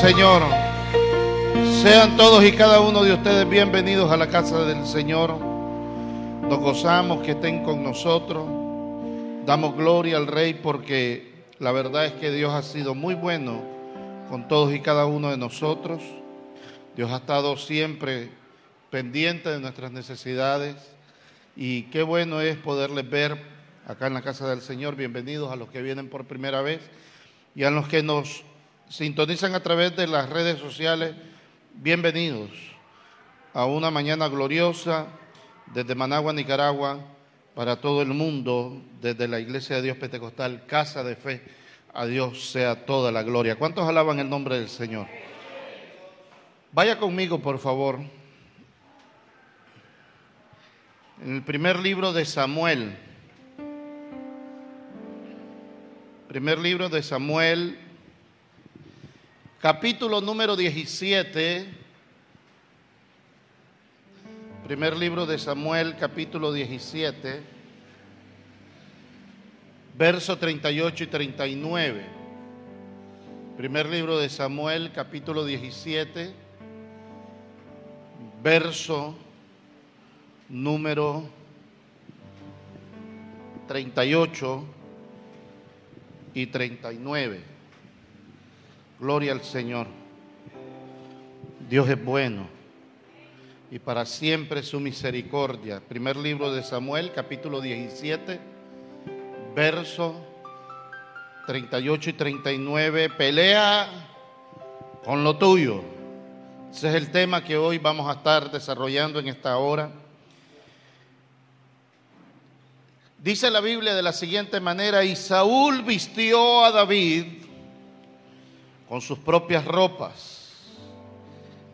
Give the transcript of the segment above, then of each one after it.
Señor. Sean todos y cada uno de ustedes bienvenidos a la casa del Señor. Nos gozamos que estén con nosotros. Damos gloria al Rey porque la verdad es que Dios ha sido muy bueno con todos y cada uno de nosotros. Dios ha estado siempre pendiente de nuestras necesidades y qué bueno es poderles ver acá en la casa del Señor. Bienvenidos a los que vienen por primera vez y a los que nos sintonizan a través de las redes sociales. Bienvenidos a una mañana gloriosa desde Managua, Nicaragua, para todo el mundo, desde la Iglesia de Dios Pentecostal, Casa de Fe. A Dios sea toda la gloria. ¿Cuántos alaban el nombre del Señor? Vaya conmigo, por favor. En el primer libro de Samuel. Primer libro de Samuel, capítulo número 17. Primer libro de Samuel, capítulo 17, verso 38 y 39. Primer libro de Samuel, capítulo 17, verso número 38 y 39. Gloria al Señor. Dios es bueno y para siempre su misericordia. Primer libro de Samuel, capítulo 17, verso 38 y 39. Pelea con lo tuyo. Ese es el tema que hoy vamos a estar desarrollando en esta hora. Dice la Biblia de la siguiente manera, y Saúl vistió a David con sus propias ropas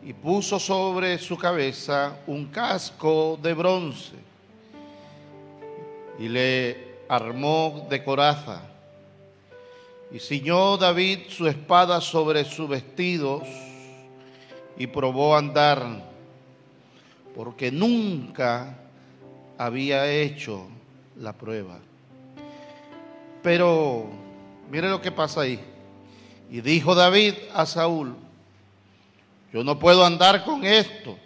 y puso sobre su cabeza un casco de bronce y le armó de coraza. Y ciñó David su espada sobre sus vestidos y probó andar, porque nunca había hecho la prueba. Pero mire lo que pasa ahí. Y dijo David a Saúl, yo no puedo andar con esto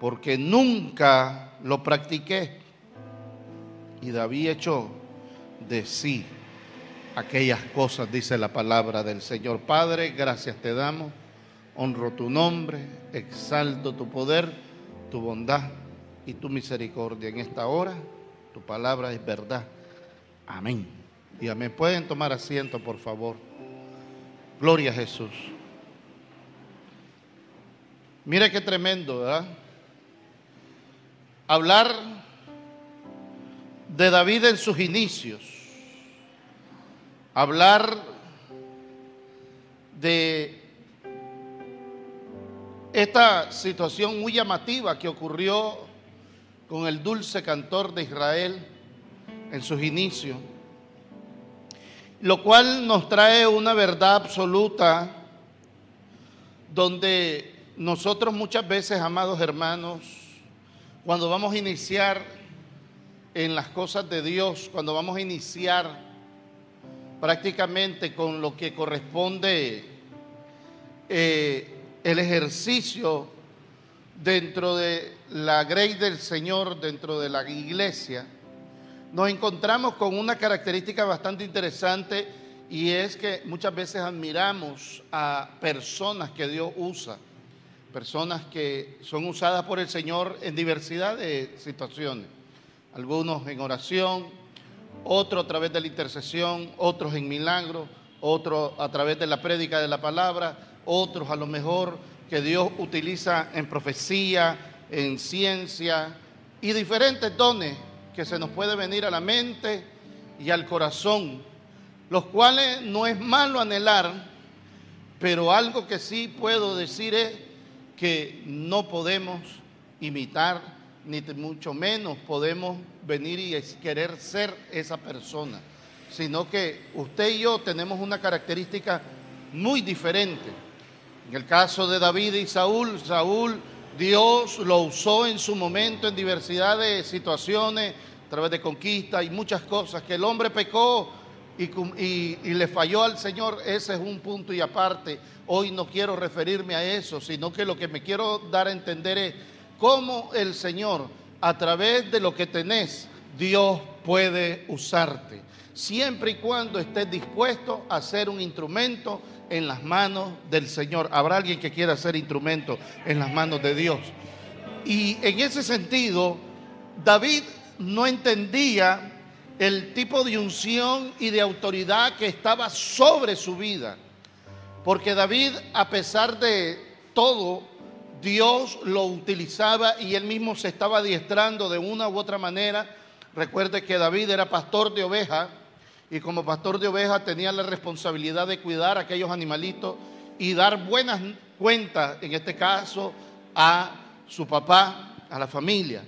porque nunca lo practiqué. Y David echó de sí aquellas cosas, dice la palabra del Señor. Padre, gracias te damos, honro tu nombre, exalto tu poder, tu bondad y tu misericordia en esta hora. Tu palabra es verdad. Amén. Y amén. Pueden tomar asiento, por favor. Gloria a Jesús. Mire qué tremendo, ¿verdad? Hablar de David en sus inicios. Hablar de esta situación muy llamativa que ocurrió con el dulce cantor de Israel en sus inicios, lo cual nos trae una verdad absoluta donde nosotros muchas veces, amados hermanos, cuando vamos a iniciar en las cosas de Dios, cuando vamos a iniciar prácticamente con lo que corresponde eh, el ejercicio dentro de la grey del Señor, dentro de la iglesia, nos encontramos con una característica bastante interesante y es que muchas veces admiramos a personas que Dios usa, personas que son usadas por el Señor en diversidad de situaciones, algunos en oración, otros a través de la intercesión, otros en milagros, otros a través de la prédica de la palabra, otros a lo mejor que Dios utiliza en profecía, en ciencia y diferentes dones que se nos puede venir a la mente y al corazón, los cuales no es malo anhelar, pero algo que sí puedo decir es que no podemos imitar, ni mucho menos podemos venir y querer ser esa persona, sino que usted y yo tenemos una característica muy diferente. En el caso de David y Saúl, Saúl Dios lo usó en su momento en diversidad de situaciones, a través de conquista y muchas cosas, que el hombre pecó y, le falló al Señor, ese es un punto y aparte. Hoy no quiero referirme a eso, sino que lo que me quiero dar a entender es cómo el Señor, a través de lo que tenés, Dios puede usarte. Siempre y cuando estés dispuesto a ser un instrumento en las manos del Señor. Habrá alguien que quiera ser instrumento en las manos de Dios. Y en ese sentido, David no entendía el tipo de unción y de autoridad que estaba sobre su vida. Porque David, a pesar de todo, Dios lo utilizaba y él mismo se estaba adiestrando de una u otra manera. Recuerde que David era pastor de ovejas y como pastor de ovejas tenía la responsabilidad de cuidar a aquellos animalitos y dar buenas cuentas, en este caso, a su papá, a la familia.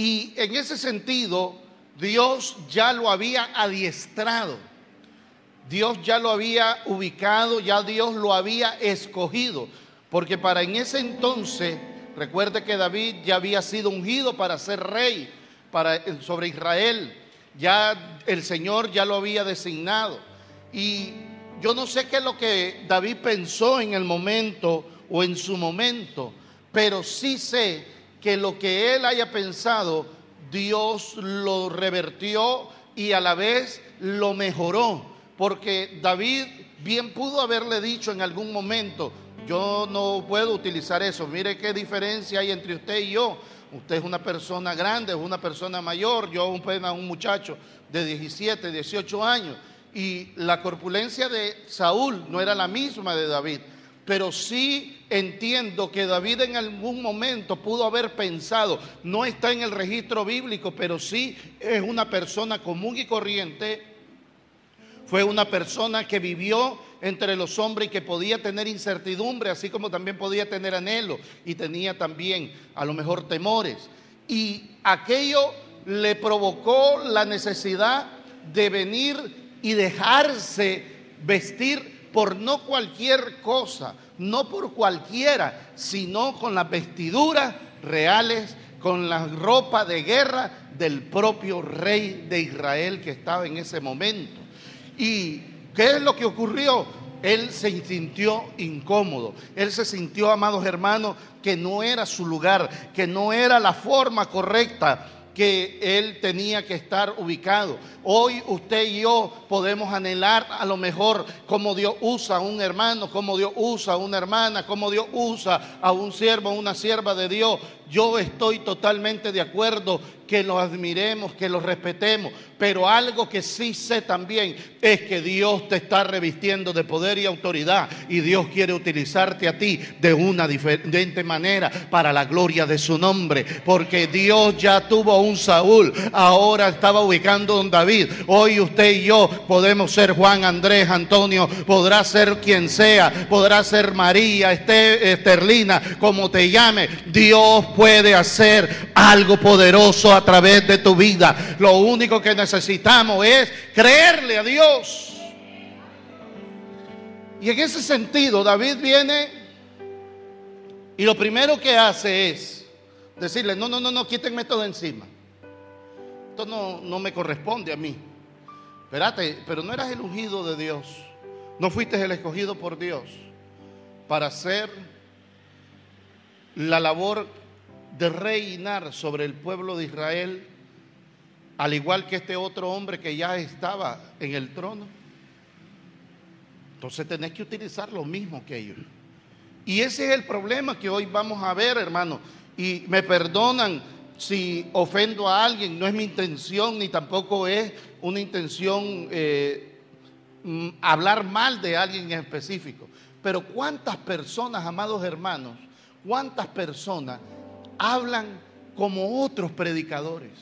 Y en ese sentido, Dios ya lo había adiestrado. Dios ya lo había ubicado, ya Dios lo había escogido. Porque para en ese entonces, recuerde que David ya había sido ungido para ser rey para, sobre Israel. Ya el Señor ya lo había designado. Y yo no sé qué es lo que David pensó en el momento o en su momento, pero sí sé que lo que él haya pensado Dios lo revertió y a la vez lo mejoró. Porque David bien pudo haberle dicho en algún momento, yo no puedo utilizar eso. Mire qué diferencia hay entre usted y yo. Usted es una persona grande, es una persona mayor, yo un, un muchacho de 17, 18 años. Y la corpulencia de Saúl no era la misma de David pero sí entiendo que David en algún momento pudo haber pensado, no está en el registro bíblico, pero sí es una persona común y corriente, fue una persona que vivió entre los hombres y que podía tener incertidumbre, así como también podía tener anhelo y tenía también a lo mejor temores. Y aquello le provocó la necesidad de venir y dejarse vestir por no cualquier cosa, no por cualquiera, sino con las vestiduras reales, con la ropa de guerra del propio rey de Israel que estaba en ese momento. ¿Y qué es lo que ocurrió? Él se sintió incómodo, él se sintió, amados hermanos, que no era su lugar, que no era la forma correcta que él tenía que estar ubicado. Hoy usted y yo podemos anhelar a lo mejor cómo Dios usa a un hermano, cómo Dios usa a una hermana, cómo Dios usa a un siervo, a una sierva de Dios. Yo estoy totalmente de acuerdo que lo admiremos, que lo respetemos, pero algo que sí sé también es que Dios te está revistiendo de poder y autoridad y Dios quiere utilizarte a ti de una diferente manera para la gloria de su nombre, porque Dios ya tuvo un Saúl, ahora estaba ubicando a un David. Hoy usted y yo podemos ser Juan, Andrés, Antonio, podrá ser quien sea, podrá ser María, Esterlina, como te llame. Dios hacer algo poderoso a través de tu vida. Lo único que necesitamos es creerle a Dios. Y en ese sentido, David viene y lo primero que hace es decirle, no, no, no, no, quítenme todo encima. Esto no, no me corresponde a mí. Espérate, pero no eras el ungido de Dios. No fuiste el escogido por Dios para hacer la labor de reinar sobre el pueblo de Israel, al igual que este otro hombre que ya estaba en el trono. Entonces tenés que utilizar lo mismo que ellos. Y ese es el problema que hoy vamos a ver, hermano. Y me perdonan si ofendo a alguien, no es mi intención, ni tampoco es una intención eh, mm, hablar mal de alguien en específico. Pero cuántas personas, amados hermanos, cuántas personas hablan como otros predicadores,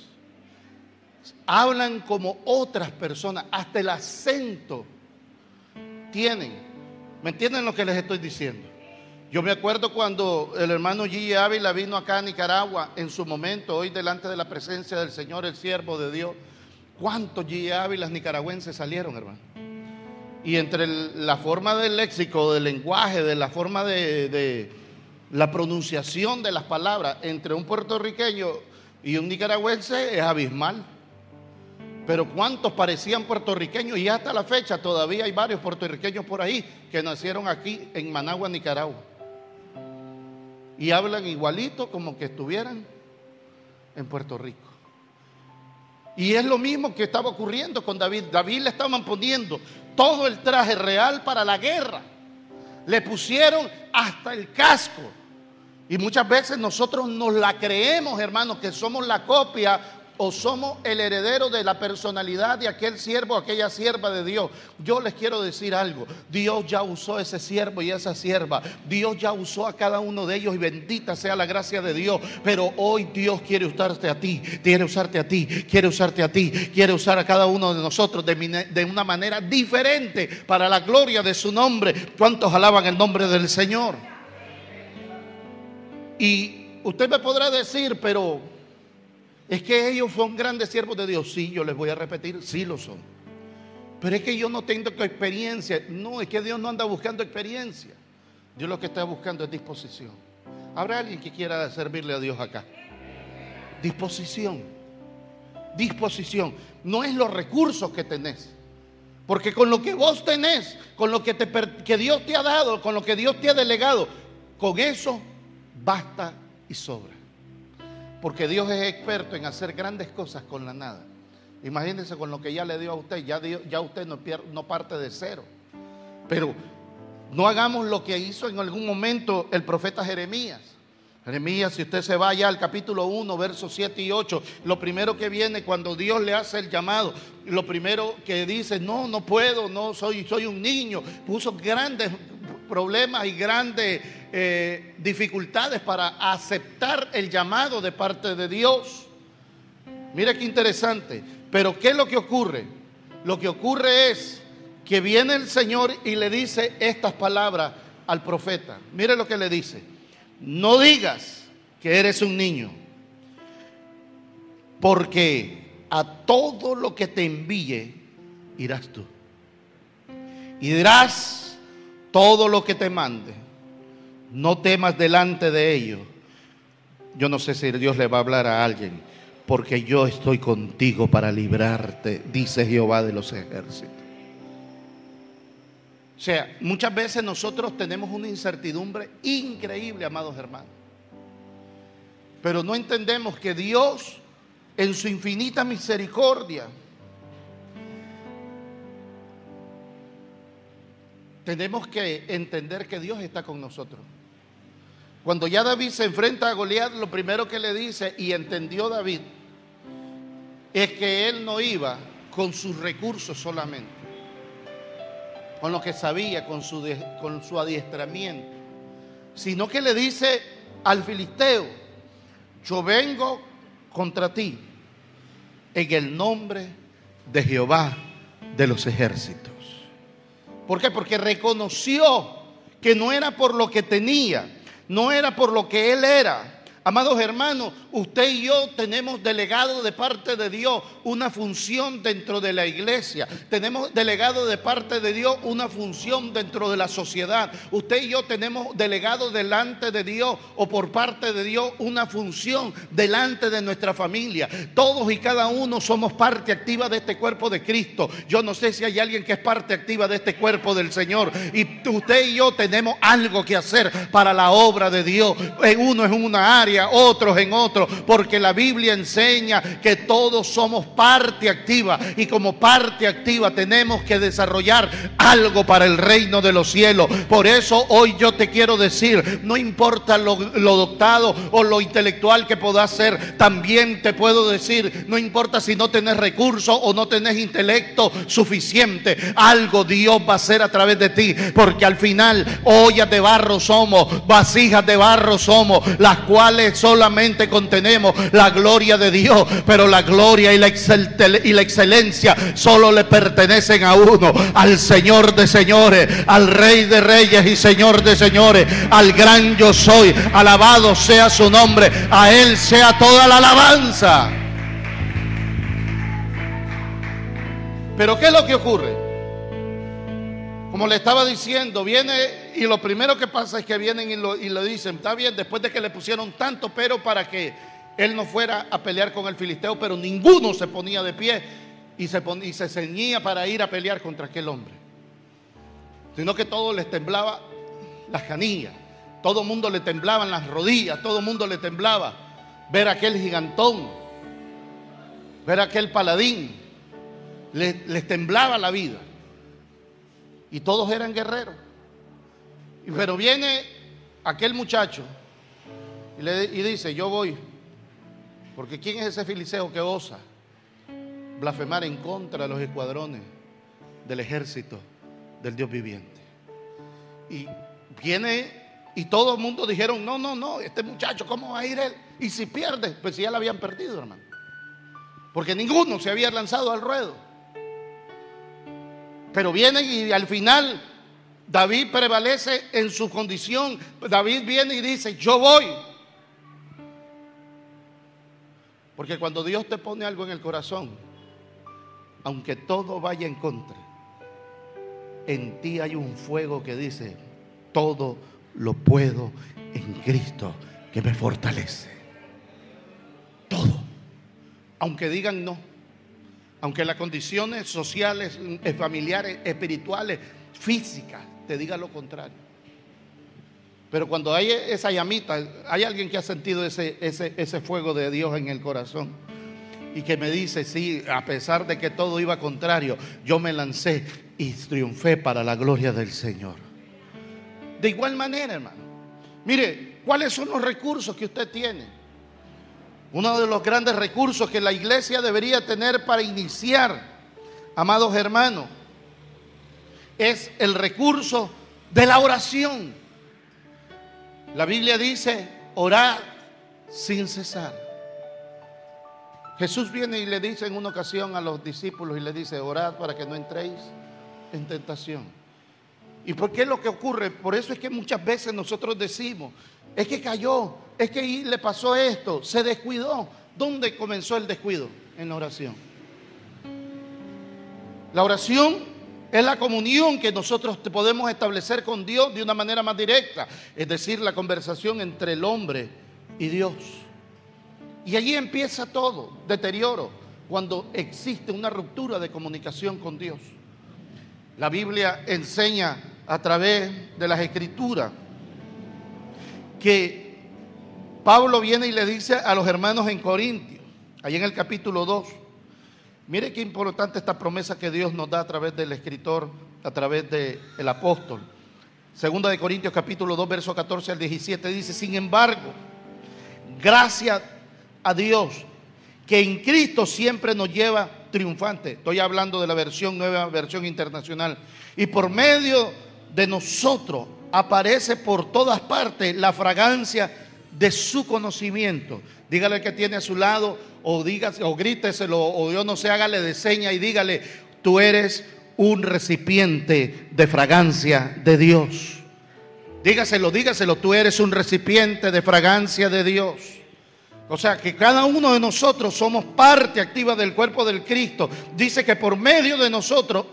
hablan como otras personas, hasta el acento tienen. ¿Me entienden lo que les estoy diciendo? Yo me acuerdo cuando el hermano G. Ávila vino acá a Nicaragua en su momento, hoy delante de la presencia del Señor, el siervo de Dios. ¿Cuántos G. Ávilas nicaragüenses salieron, hermano? Y entre la forma del léxico, del lenguaje, de la forma de la pronunciación de las palabras entre un puertorriqueño y un nicaragüense es abismal. Pero cuántos parecían puertorriqueños y hasta la fecha todavía hay varios puertorriqueños por ahí que nacieron aquí en Managua, Nicaragua. Y hablan igualito como que estuvieran en Puerto Rico. Y es lo mismo que estaba ocurriendo con David. David le estaban poniendo todo el traje real para la guerra. Le pusieron hasta el casco. Y muchas veces nosotros nos la creemos, hermanos, que somos la copia o somos el heredero de la personalidad de aquel siervo, aquella sierva de Dios. Yo les quiero decir algo. Dios ya usó ese siervo y esa sierva. Dios ya usó a cada uno de ellos y bendita sea la gracia de Dios. Pero hoy Dios quiere usarte a ti, quiere usarte a ti, quiere usarte a ti, quiere usar a cada uno de nosotros de, de una manera diferente para la gloria de su nombre. ¿Cuántos alaban el nombre del Señor? Y usted me podrá decir, pero es que ellos son grandes siervos de Dios. Sí, yo les voy a repetir, sí lo son. Pero es que yo no tengo experiencia. No, es que Dios no anda buscando experiencia. Dios lo que está buscando es disposición. ¿Habrá alguien que quiera servirle a Dios acá? Disposición. Disposición. No es los recursos que tenés. Porque con lo que vos tenés, con lo que, te, que Dios te ha dado, con lo que Dios te ha delegado, con eso basta y sobra. Porque Dios es experto en hacer grandes cosas con la nada. Imagínense con lo que ya le dio a usted, ya, ya usted no, no parte de cero. Pero no hagamos lo que hizo en algún momento el profeta Jeremías. Jeremías, si usted se va ya al capítulo 1, versos 7 y 8, lo primero que viene cuando Dios le hace el llamado, lo primero que dice, no, no puedo, no soy, soy un niño, puso grandes problemas y grandes eh, dificultades para aceptar el llamado de parte de Dios. Mira qué interesante. Pero ¿qué es lo que ocurre? Lo que ocurre es que viene el Señor y le dice estas palabras al profeta. Mire lo que le dice. No digas que eres un niño, porque a todo lo que te envíe irás tú. Y dirás todo lo que te mande. No temas delante de ello. Yo no sé si Dios le va a hablar a alguien, porque yo estoy contigo para librarte, dice Jehová de los ejércitos. O sea, muchas veces nosotros tenemos una incertidumbre increíble, amados hermanos. Pero no entendemos que Dios, en su infinita misericordia, tenemos que entender que Dios está con nosotros. Cuando ya David se enfrenta a Goliat, lo primero que le dice, y entendió David, es que él no iba con sus recursos solamente, con lo que sabía, con su, con su adiestramiento, sino que le dice al filisteo, yo vengo contra ti en el nombre de Jehová de los ejércitos. ¿Por qué? Porque reconoció que no era por lo que tenía, no era por lo que él era, Amados hermanos, usted y yo tenemos delegado de parte de Dios una función dentro de la iglesia. Tenemos delegado de parte de Dios una función dentro de la sociedad. Usted y yo tenemos delegado delante de Dios o por parte de Dios una función delante de nuestra familia. Todos y cada uno somos parte activa de este cuerpo de Cristo. Yo no sé si hay alguien que es parte activa de este cuerpo del Señor. Y usted y yo tenemos algo que hacer para la obra de Dios. En uno es una área otros en otro, porque la Biblia enseña que todos somos parte activa y como parte activa tenemos que desarrollar algo para el reino de los cielos. Por eso hoy yo te quiero decir, no importa lo, lo doctado o lo intelectual que puedas ser, también te puedo decir, no importa si no tenés recursos o no tenés intelecto suficiente, algo Dios va a hacer a través de ti, porque al final ollas de barro somos, vasijas de barro somos, las cuales solamente contenemos la gloria de Dios, pero la gloria y la, y la excelencia solo le pertenecen a uno, al Señor de señores, al Rey de reyes y Señor de señores, al gran yo soy. Alabado sea su nombre, a Él sea toda la alabanza. Pero ¿qué es lo que ocurre? Como le estaba diciendo, viene y lo primero que pasa es que vienen y lo, y lo dicen, está bien, después de que le pusieron tanto pero para que él no fuera a pelear con el filisteo, pero ninguno se ponía de pie. y se, y se ceñía para ir a pelear contra aquel hombre, sino que todo les temblaba las canillas, todo mundo le temblaban las rodillas, todo mundo le temblaba ver aquel gigantón, ver aquel paladín, les temblaba la vida. Y todos eran guerreros. Pero viene aquel muchacho y, dice, yo voy, porque ¿quién es ese filiseo que osa blasfemar en contra de los escuadrones del ejército del Dios viviente? Y viene y todo el mundo dijeron, no, no, no, este muchacho, ¿cómo va a ir él? Y si pierde, pues si ya la habían perdido, hermano. Porque ninguno se había lanzado al ruedo. Pero viene y al final David prevalece en su condición. David viene y dice, yo voy. Porque cuando Dios te pone algo en el corazón, aunque todo vaya en contra, en ti hay un fuego que dice, todo lo puedo en Cristo que me fortalece. Todo. Aunque digan no. Aunque las condiciones sociales, eh, familiares, espirituales, físicas, te digan lo contrario. Pero cuando hay esa llamita, hay alguien que ha sentido ese, ese, ese fuego de Dios en el corazón y que me dice, sí, a pesar de que todo iba contrario, yo me lancé y triunfé para la gloria del Señor. De igual manera, hermano, mire, ¿cuáles son los recursos que usted tiene? Uno de los grandes recursos que la iglesia debería tener para iniciar, amados hermanos, es el recurso de la oración. La Biblia dice, orar sin cesar. Jesús viene y le dice en una ocasión a los discípulos y le dice, orad para que no entréis en tentación. ¿Y por qué es lo que ocurre? Por eso es que muchas veces nosotros decimos, es que cayó, es que le pasó esto, se descuidó. ¿Dónde comenzó el descuido? En la oración. La oración es la comunión que nosotros podemos establecer con Dios de una manera más directa, es decir, la conversación entre el hombre y Dios. Y allí empieza todo, deterioro, cuando existe una ruptura de comunicación con Dios. La Biblia enseña a través de las escrituras que Pablo viene y le dice a los hermanos en Corintios, ahí en el capítulo 2, Mire qué importante esta promesa que Dios nos da a través del escritor, a través del apóstol. Segunda de Corintios capítulo 2, verso 14 al 17 dice, sin embargo, gracias a Dios que en Cristo siempre nos lleva triunfante. Estoy hablando de la versión nueva, versión internacional. Y por medio de nosotros aparece por todas partes la fragancia de su conocimiento. Dígale que tiene a su lado, o dígase, o gríteselo, o yo no sé, hágale de seña y dígale, tú eres un recipiente de fragancia de Dios. Dígaselo, dígaselo, tú eres un recipiente de fragancia de Dios. O sea que cada uno de nosotros somos parte activa del cuerpo del Cristo. Dice que por medio de nosotros,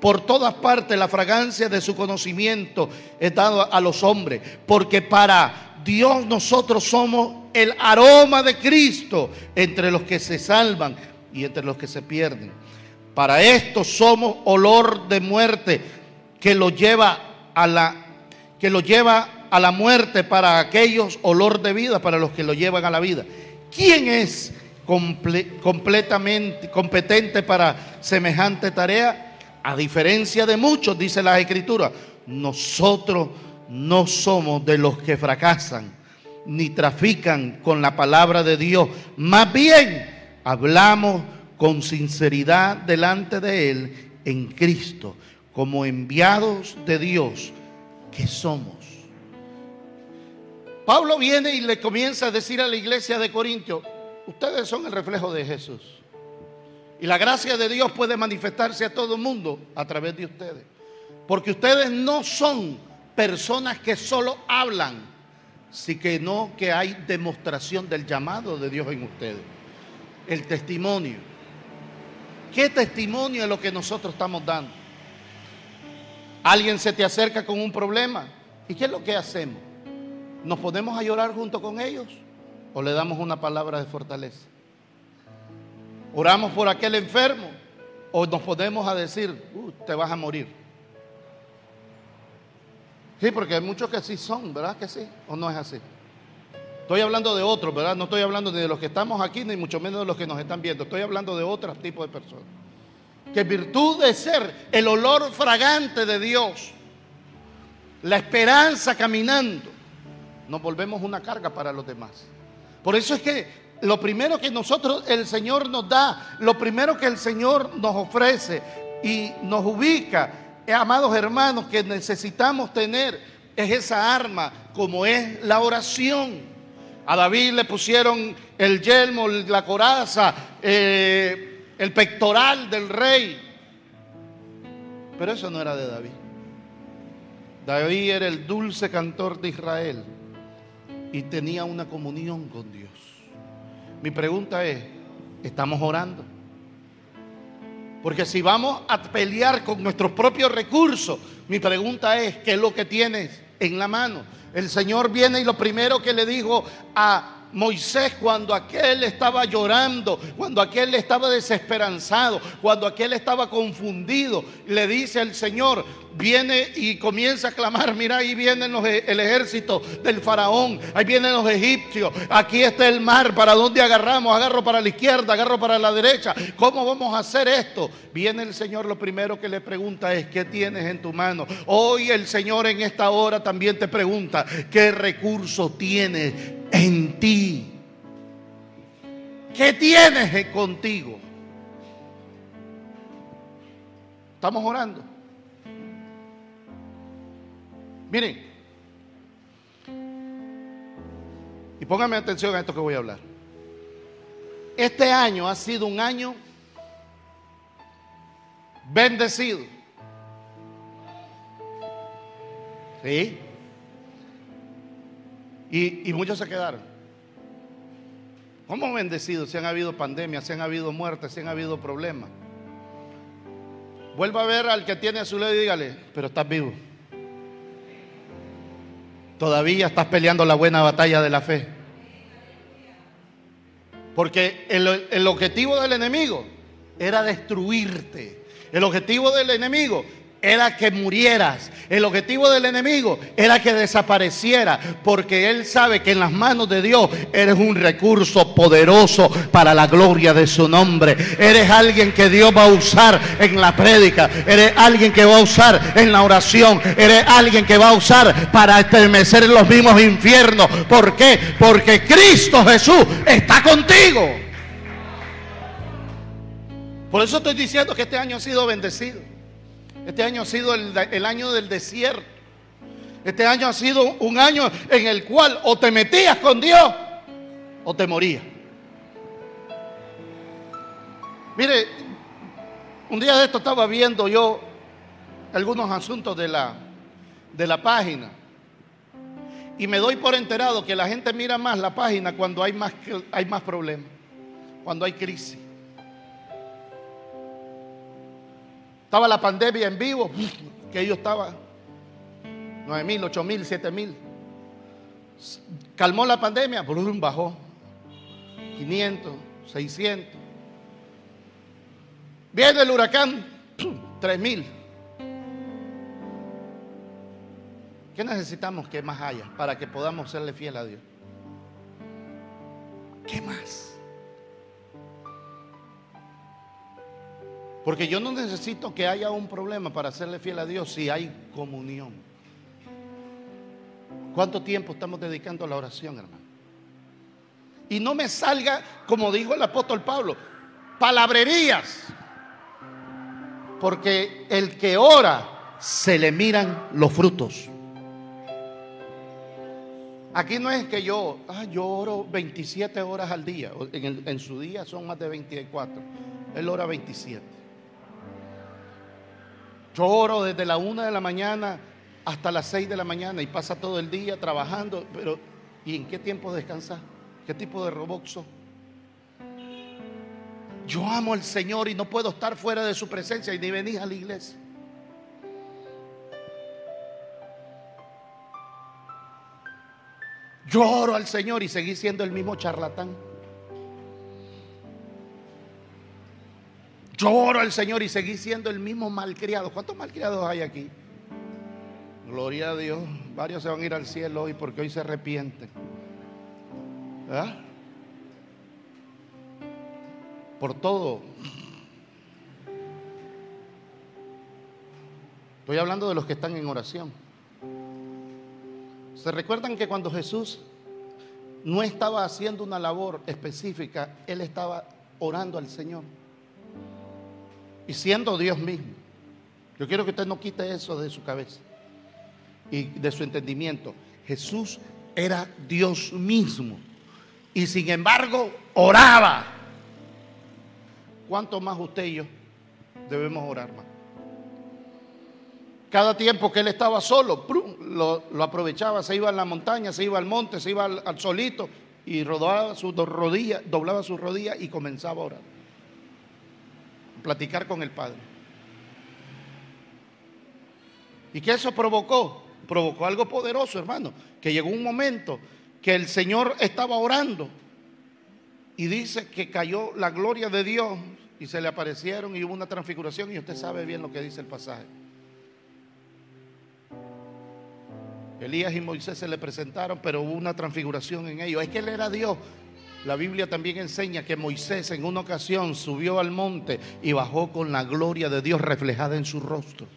por todas partes, la fragancia de su conocimiento es dado a los hombres. Porque para Dios nosotros somos el aroma de Cristo entre los que se salvan y entre los que se pierden. Para esto somos olor de muerte que lo lleva a la que lo lleva a la muerte para aquellos olor de vida para los que lo llevan a la vida. ¿Quién es completamente competente para semejante tarea? A diferencia de muchos, dice la escritura, nosotros no somos de los que fracasan ni trafican con la palabra de Dios. Más bien, hablamos con sinceridad delante de Él en Cristo, como enviados de Dios que somos. Pablo viene y le comienza a decir a la iglesia de Corintio, ustedes son el reflejo de Jesús. Y la gracia de Dios puede manifestarse a todo el mundo a través de ustedes. Porque ustedes no son personas que solo hablan, sí que no que hay demostración del llamado de Dios en ustedes. El testimonio. ¿Qué testimonio es lo que nosotros estamos dando? Alguien se te acerca con un problema. ¿Y qué es lo que hacemos? ¿Nos podemos a llorar junto con ellos? ¿O le damos una palabra de fortaleza? Oramos por aquel enfermo o nos ponemos a decir, "Uh, te vas a morir. Sí, porque hay muchos que sí son, ¿verdad que sí? ¿O no es así? Estoy hablando de otros, ¿verdad? No estoy hablando ni de los que estamos aquí, ni mucho menos de los que nos están viendo. Estoy hablando de otro tipo de personas. Que virtud de ser el olor fragante de Dios, la esperanza caminando, nos volvemos una carga para los demás. Por eso es que lo primero que nosotros, el Señor nos da, lo primero que el Señor nos ofrece y nos ubica, amados hermanos, que necesitamos tener es esa arma, como es la oración. A David le pusieron el yelmo, la coraza, eh, el pectoral del rey. Pero eso no era de David. David era el dulce cantor de Israel y tenía una comunión con Dios. Mi pregunta es, ¿estamos orando? Porque si vamos a pelear con nuestros propios recursos, mi pregunta es, ¿qué es lo que tienes en la mano? El Señor viene y lo primero que le dijo a Moisés cuando aquel estaba llorando, cuando aquel estaba desesperanzado, cuando aquel estaba confundido, le dice al Señor, viene y comienza a clamar, mira, ahí viene e-, el ejército del faraón, ahí vienen los egipcios, aquí está el mar, ¿para dónde agarramos? Agarro para la izquierda, agarro para la derecha, ¿cómo vamos a hacer esto? Viene el Señor, lo primero que le pregunta es, ¿qué tienes en tu mano? Hoy el Señor en esta hora también te pregunta, ¿qué recurso tienes en ti? ¿Qué tienes contigo? Estamos orando. Miren, y pónganme atención a esto que voy a hablar. Este año ha sido un año bendecido. ¿Sí? Y, y muchos se quedaron. ¿Cómo bendecidos? Si han habido pandemias, si han habido muertes, si han habido problemas. Vuelva a ver al que tiene a su lado y dígale, pero estás vivo. Todavía estás peleando la buena batalla de la fe. Porque el, el, objetivo del enemigo era destruirte. El objetivo del enemigo era que murieras. El objetivo del enemigo era que desapareciera, porque él sabe que en las manos de Dios eres un recurso poderoso para la gloria de su nombre. Eres alguien que Dios va a usar en la prédica, eres alguien que va a usar en la oración, eres alguien que va a usar para estremecer los mismos infiernos. ¿Por qué? Porque Cristo Jesús está contigo. Por eso estoy diciendo que este año ha sido bendecido. Este año ha sido el, año del desierto. Este año ha sido un año en el cual o te metías con Dios o te morías. Mire, un día de esto estaba viendo yo algunos asuntos de la, de la página y me doy por enterado que la gente mira más la página cuando hay más, hay más problemas, cuando hay crisis. Estaba la pandemia en vivo, que yo estaba 9 mil, 8 mil, 7 mil. Calmó la pandemia, un bajó 500, 600. Viene el huracán, 3 mil. ¿Qué necesitamos que más haya para que podamos serle fiel a Dios? ¿Qué más? Porque yo no necesito que haya un problema para hacerle fiel a Dios si hay comunión. ¿Cuánto tiempo estamos dedicando a la oración, hermano? Y no me salga, como dijo el apóstol Pablo, palabrerías. Porque el que ora se le miran los frutos. Aquí no es que yo, ah, yo oro 27 horas al día. En, en su día son más de 24. Él ora 27. Yo oro desde la una de la mañana hasta las seis de la mañana y pasa todo el día trabajando, pero ¿y en qué tiempo descansa? ¿Qué tipo de roboxo? Yo amo al Señor y no puedo estar fuera de su presencia y ni venir a la iglesia. Yo oro al Señor y seguí siendo el mismo charlatán. Yo oro al Señor y seguí siendo el mismo malcriado. ¿Cuántos malcriados hay aquí? Gloria a Dios. Varios se van a ir al cielo hoy porque hoy se arrepienten. ¿Ah? Por todo. Estoy hablando de los que están en oración. ¿Se recuerdan que cuando Jesús no estaba haciendo una labor específica, Él estaba orando al Señor? Y siendo Dios mismo. Yo quiero que usted no quite eso de su cabeza y de su entendimiento. Jesús era Dios mismo. Y sin embargo, oraba. ¿Cuánto más usted y yo debemos orar más? Cada tiempo que él estaba solo, lo, aprovechaba, se iba a la montaña, se iba al monte, se iba al, solito y rodaba sus rodillas, doblaba sus rodillas y comenzaba a orar. Platicar con el Padre. ¿Y qué eso provocó? Provocó algo poderoso, hermano. Que llegó un momento que el Señor estaba orando y dice que cayó la gloria de Dios y se le aparecieron y hubo una transfiguración y usted sabe bien lo que dice el pasaje. Elías y Moisés se le presentaron, pero hubo una transfiguración en ellos. Es que él era Dios. La Biblia también enseña que Moisés en una ocasión subió al monte y bajó con la gloria de Dios reflejada en su rostro.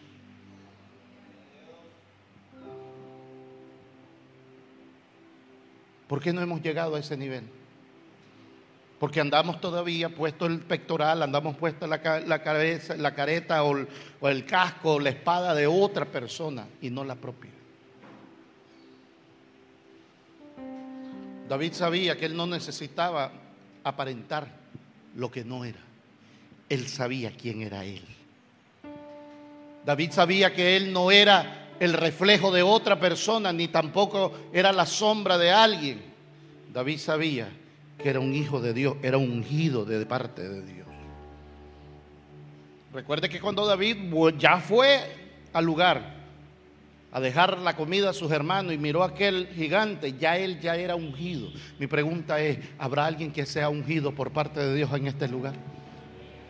¿Por qué no hemos llegado a ese nivel? Porque andamos todavía puesto el pectoral, andamos puesta la, cabeza, la careta o el, o el casco o la espada de otra persona y no la propia. David sabía que él no necesitaba aparentar lo que no era. Él sabía quién era él. David sabía que él no era el reflejo de otra persona, ni tampoco era la sombra de alguien. David sabía que era un hijo de Dios, era ungido de parte de Dios. Recuerde que cuando David ya fue al lugar a dejar la comida a sus hermanos y miró a aquel gigante, ya él ya era ungido. Mi pregunta es, ¿habrá alguien que sea ungido por parte de Dios en este lugar?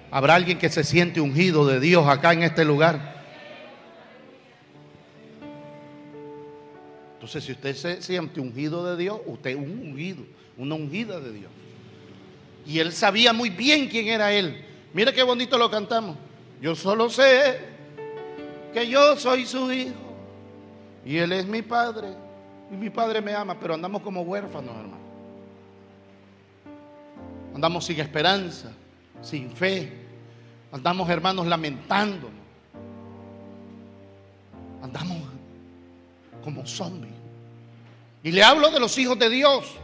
¿Habrá alguien que se siente ungido de Dios acá en este lugar? Entonces, si usted se siente ungido de Dios, usted es un ungido, una ungida de Dios. Y él sabía muy bien quién era él. Mira qué bonito lo cantamos. Yo solo sé que yo soy su hijo y Él es mi Padre. Y mi Padre me ama, pero andamos como huérfanos, hermano. Andamos sin esperanza, sin fe. Andamos, hermanos, lamentándonos. Andamos como zombies. Y le hablo de los hijos de Dios.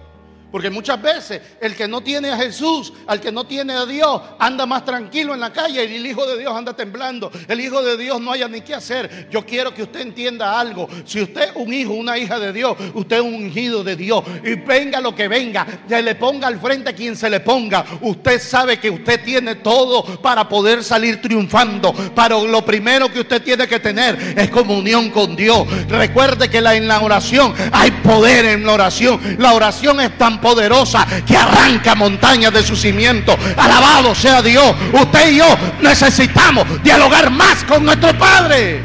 Porque muchas veces el que no tiene a Jesús, al que no tiene a Dios, anda más tranquilo en la calle y el Hijo de Dios anda temblando. El Hijo de Dios no haya ni qué hacer. Yo quiero que usted entienda algo. Si usted es un hijo, una hija de Dios, usted es un ungido de Dios. Y venga lo que venga, ya le ponga al frente a quien se le ponga. Usted sabe que usted tiene todo para poder salir triunfando. Pero lo primero que usted tiene que tener es comunión con Dios. Recuerde que en la oración hay poder en la oración. La oración es tan poderosa que arranca montañas de su cimiento. Alabado sea Dios. Usted y yo necesitamos dialogar más con nuestro Padre.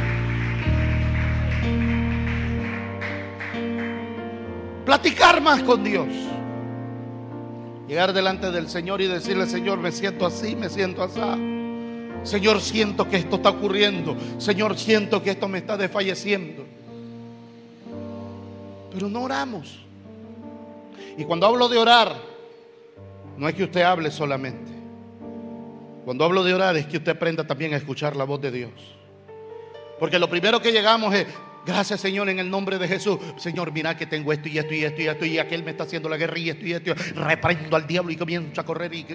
Platicar más con Dios. Llegar delante del Señor y decirle, Señor, me siento así, me siento así. Señor, siento que esto está ocurriendo. Señor, siento que esto me está desfalleciendo. Pero no oramos. Y cuando hablo de orar, no es que usted hable solamente. Cuando hablo de orar es que usted aprenda también a escuchar la voz de Dios. Porque lo primero que llegamos es, gracias Señor en el nombre de Jesús. Señor, mira que tengo esto y esto y esto y esto y aquel me está haciendo la guerra y esto y esto. Reprendo al diablo y comienzo a correr y...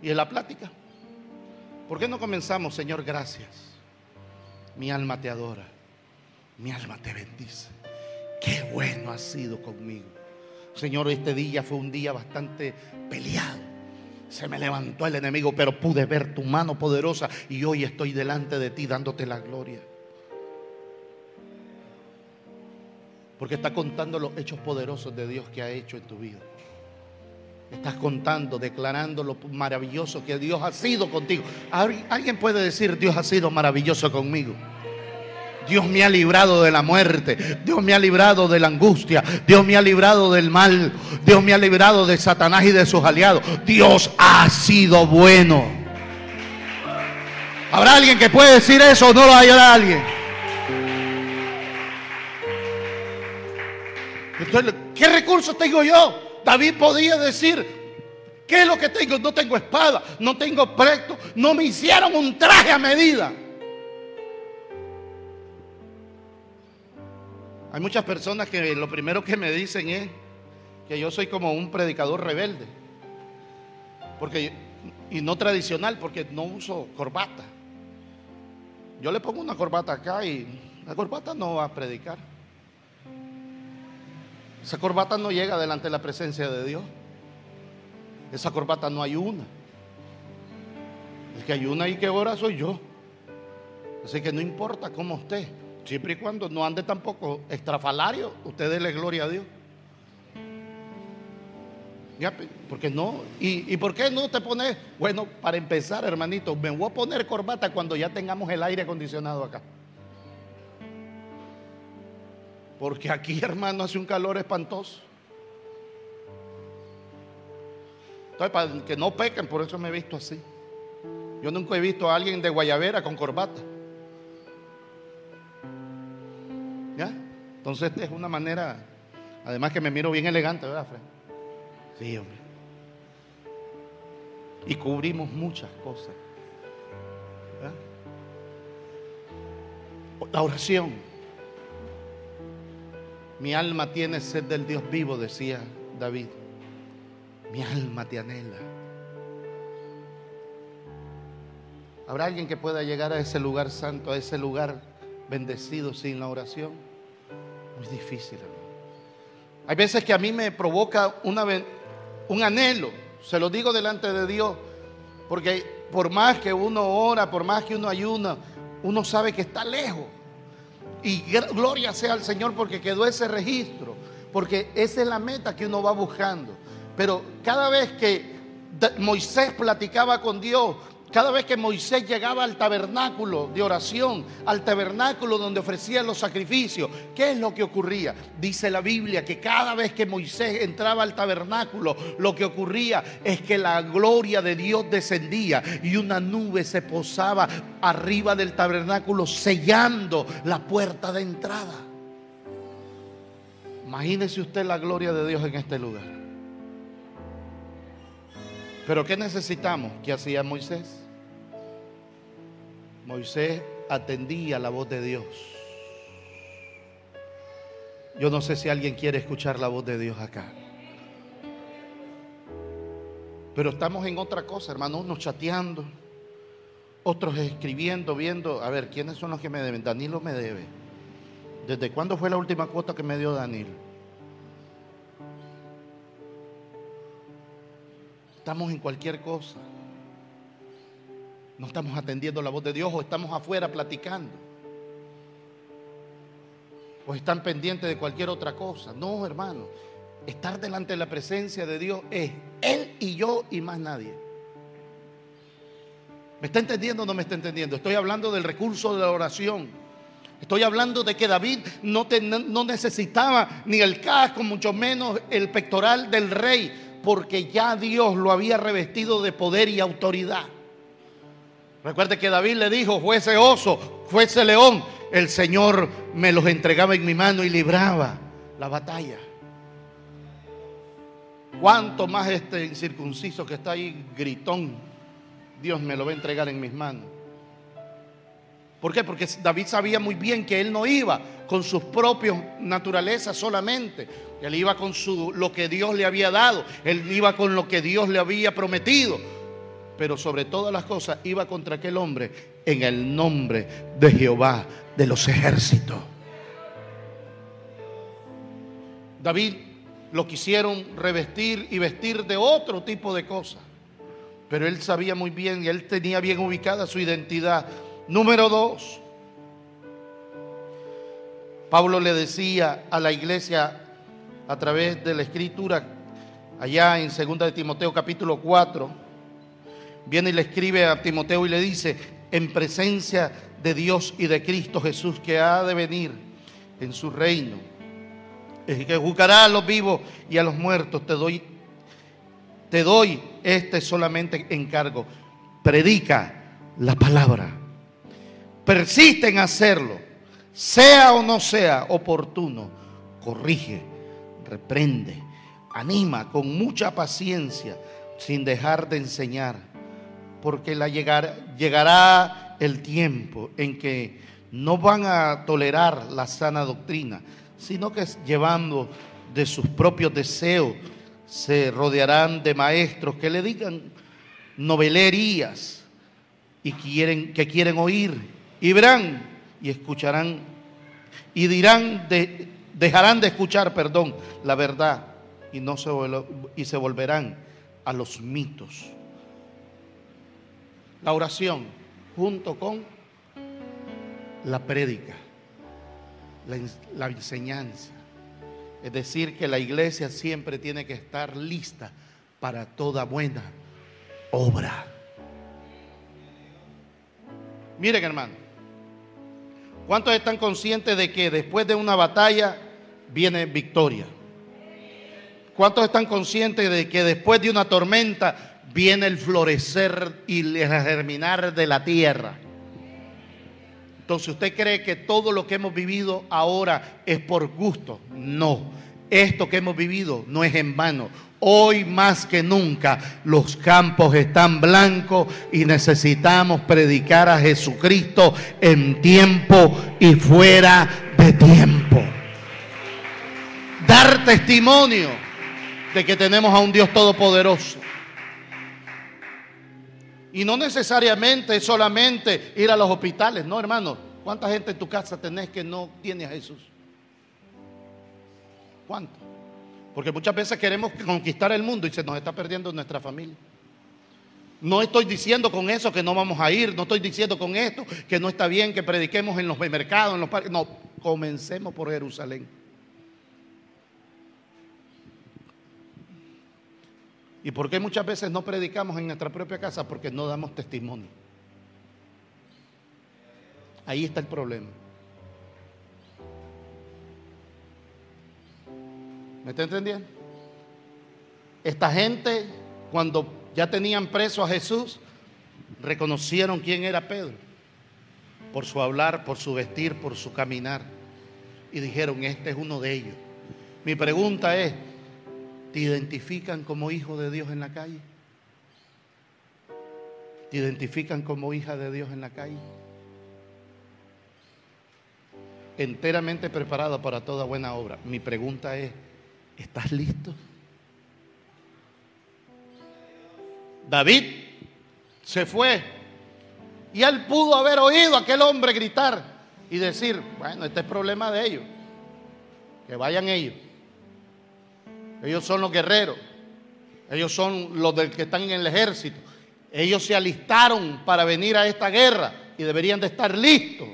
Y en la plática. ¿Por qué no comenzamos, Señor? Gracias. Mi alma te adora. Mi alma te bendice. Qué bueno ha sido conmigo. Señor, este día fue un día bastante peleado. Se me levantó el enemigo, pero pude ver tu mano poderosa y hoy estoy delante de ti dándote la gloria. Porque está contando los hechos poderosos de Dios que ha hecho en tu vida. Estás contando, declarando lo maravilloso que Dios ha sido contigo. Alguien puede decir, Dios ha sido maravilloso conmigo. Dios me ha librado de la muerte. Dios me ha librado de la angustia. Dios me ha librado del mal. Dios me ha librado de Satanás y de sus aliados. Dios ha sido bueno. ¿Habrá alguien que puede decir eso o no lo haya alguien? ¿qué recursos tengo yo? David podía decir, ¿qué es lo que tengo? No tengo espada, no tengo presto, no me hicieron un traje a medida. Hay muchas personas que lo primero que me dicen es que yo soy como un predicador rebelde. Porque, y no tradicional, porque no uso corbata. Yo le pongo una corbata acá y la corbata no va a predicar. Esa corbata no llega delante de la presencia de Dios. Esa corbata no hay una. El que ayuna y que ora soy yo. Así que no importa cómo esté, siempre y cuando no ande tampoco extrafalario, usted déle gloria a Dios. Ya, porque no, ¿Y, ¿Y por qué no te pones? Bueno, para empezar, hermanito, me voy a poner corbata cuando ya tengamos el aire acondicionado acá. Porque aquí, hermano, hace un calor espantoso. Entonces, para que no pequen, por eso me he visto así. Yo nunca he visto a alguien de guayabera con corbata. ¿Ya? Entonces, es una manera, además que me miro bien elegante, ¿verdad, Fred? Sí, hombre. Y cubrimos muchas cosas. La oración. Mi alma tiene sed del Dios vivo, decía David. Mi alma te anhela. ¿Habrá alguien que pueda llegar a ese lugar santo, a ese lugar bendecido sin la oración? Muy difícil. Hay veces que a mí me provoca un anhelo, se lo digo delante de Dios, porque por más que uno ora, por más que uno ayuna, uno sabe que está lejos. Y gloria sea al Señor porque quedó ese registro, porque esa es la meta que uno va buscando. Pero cada vez que Moisés platicaba con Dios, cada vez que Moisés llegaba al tabernáculo de oración, al tabernáculo donde ofrecían los sacrificios, ¿qué es lo que ocurría? Dice la Biblia que cada vez que Moisés entraba al tabernáculo, lo que ocurría es que la gloria de Dios descendía y una nube se posaba arriba del tabernáculo sellando la puerta de entrada. Imagínese usted la gloria de Dios en este lugar. Pero ¿qué necesitamos? ¿Qué hacía Moisés? Moisés atendía la voz de Dios. Yo no sé si alguien quiere escuchar la voz de Dios acá. Pero estamos en otra cosa, hermanos, unos chateando, otros escribiendo, viendo, a ver, ¿quiénes son los que me deben? Danilo me debe. ¿Desde cuándo fue la última cuota que me dio Danilo? Estamos en cualquier cosa. No estamos atendiendo la voz de Dios o estamos afuera platicando. O están pendientes de cualquier otra cosa. No, hermano. Estar delante de la presencia de Dios es Él y yo y más nadie. ¿Me está entendiendo o no me está entendiendo? Estoy hablando del recurso de la oración. Estoy hablando de que David no, no necesitaba ni el casco, mucho menos el pectoral del rey porque ya Dios lo había revestido de poder y autoridad. Recuerde que David le dijo, fuese oso, fuese león, el Señor me los entregaba en mi mano y libraba la batalla. Cuanto más este incircunciso que está ahí, gritón, Dios me lo va a entregar en mis manos. ¿Por qué? Porque David sabía muy bien que él no iba con sus propias naturalezas solamente. Él iba con su, lo que Dios le había dado. Él iba con lo que Dios le había prometido. Pero sobre todas las cosas iba contra aquel hombre en el nombre de Jehová de los ejércitos. David lo quisieron revestir y vestir de otro tipo de cosas. Pero él sabía muy bien y él tenía bien ubicada su identidad. Número dos, Pablo le decía a la iglesia a través de la escritura allá en 2 de Timoteo capítulo 4, viene y le escribe a Timoteo y le dice, en presencia de Dios y de Cristo Jesús que ha de venir en su reino, que juzgará a los vivos y a los muertos, te doy, te doy este solamente encargo, predica la palabra, persiste en hacerlo, sea o no sea oportuno, corrige, reprende, anima con mucha paciencia, sin dejar de enseñar, porque la llegar, llegará el tiempo en que no van a tolerar la sana doctrina, sino que llevando de sus propios deseos, se rodearán de maestros que le digan novelerías y quieren, que quieren oír y verán y escucharán y dirán de, dejarán de escuchar, perdón, la verdad y, no se, y se volverán a los mitos. La oración junto con la prédica, la, la enseñanza. Es decir, que la iglesia siempre tiene que estar lista para toda buena obra. Miren hermano, ¿cuántos están conscientes de que después de una batalla viene victoria? ¿Cuántos están conscientes de que después de una tormenta viene el florecer y el germinar de la tierra? Entonces, ¿usted cree que todo lo que hemos vivido ahora es por gusto? No. Esto que hemos vivido no es en vano. Hoy más que nunca los campos están blancos y necesitamos predicar a Jesucristo en tiempo y fuera de tiempo. Dar testimonio de que tenemos a un Dios todopoderoso. Y no necesariamente es solamente ir a los hospitales, no hermano. ¿Cuánta gente en tu casa tenés que no tiene a Jesús? ¿Cuánto? Porque muchas veces queremos conquistar el mundo y se nos está perdiendo nuestra familia. No estoy diciendo con eso que no vamos a ir, no estoy diciendo con esto que no está bien que prediquemos en los mercados, en los parques. No, comencemos por Jerusalén. ¿Y por qué muchas veces no predicamos en nuestra propia casa? Porque no damos testimonio. Ahí está el problema. ¿Me está entendiendo? Esta gente, cuando ya tenían preso a Jesús, reconocieron quién era Pedro. Por su hablar, por su vestir, por su caminar. Y dijeron, este es uno de ellos. Mi pregunta es, ¿Te identifican como hijo de Dios en la calle? ¿Te identifican como hija de Dios en la calle? Enteramente preparado para toda buena obra. Mi pregunta es, ¿estás listo? David se fue y él pudo haber oído a aquel hombre gritar y decir, bueno, este es problema de ellos, que vayan ellos. Ellos son los guerreros. Ellos son los que están en el ejército. Ellos se alistaron para venir a esta guerra y deberían de estar listos.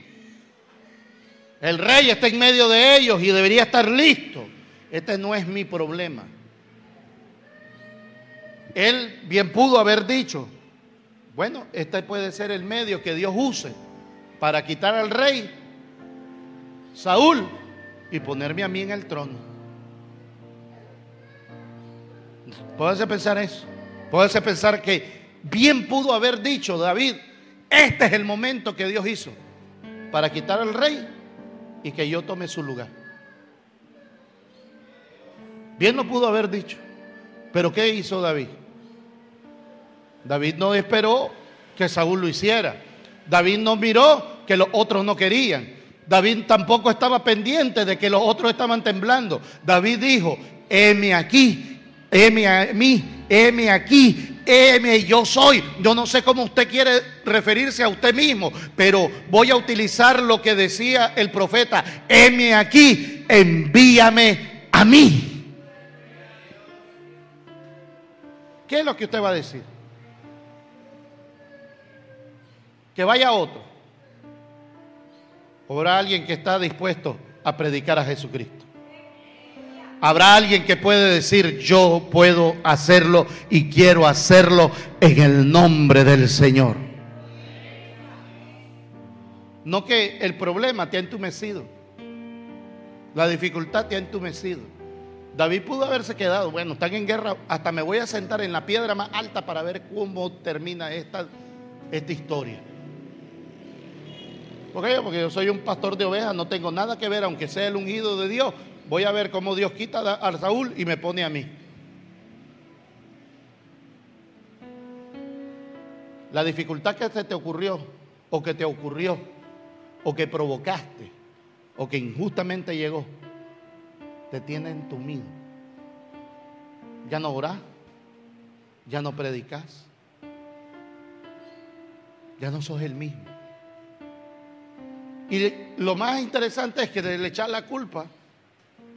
El rey está en medio de ellos y debería estar listo. Este no es mi problema. Él bien pudo haber dicho, bueno, este puede ser el medio que Dios use para quitar al rey Saúl y ponerme a mí en el trono. Pónganse pensar eso. Pónganse pensar que bien pudo haber dicho David, este es el momento que Dios hizo para quitar al rey y que yo tome su lugar. Bien lo pudo haber dicho. Pero ¿qué hizo David? David no esperó que Saúl lo hiciera. David no miró que los otros no querían. David tampoco estaba pendiente de que los otros estaban temblando. David dijo, heme aquí, heme a mí, heme aquí, heme yo soy. Yo no sé cómo usted quiere referirse a usted mismo, pero voy a utilizar lo que decía el profeta, heme aquí, envíame a mí. ¿Qué es lo que usted va a decir? Que vaya otro. O alguien que está dispuesto a predicar a Jesucristo Habrá alguien que puede decir, yo puedo hacerlo y quiero hacerlo en el nombre del Señor. No que el problema te ha entumecido. La dificultad te ha entumecido. David pudo haberse quedado, bueno, están en guerra, hasta me voy a sentar en la piedra más alta para ver cómo termina esta, esta historia. ¿Por qué? Porque yo soy un pastor de ovejas, no tengo nada que ver, aunque sea el ungido de Dios. Voy a ver cómo Dios quita a Saúl y me pone a mí. La dificultad que se te ocurrió, o que te ocurrió, o que provocaste, o que injustamente llegó, te tiene entumido. Ya no orás, ya no predicas, ya no sos el mismo. Y lo más interesante es que le echar la culpa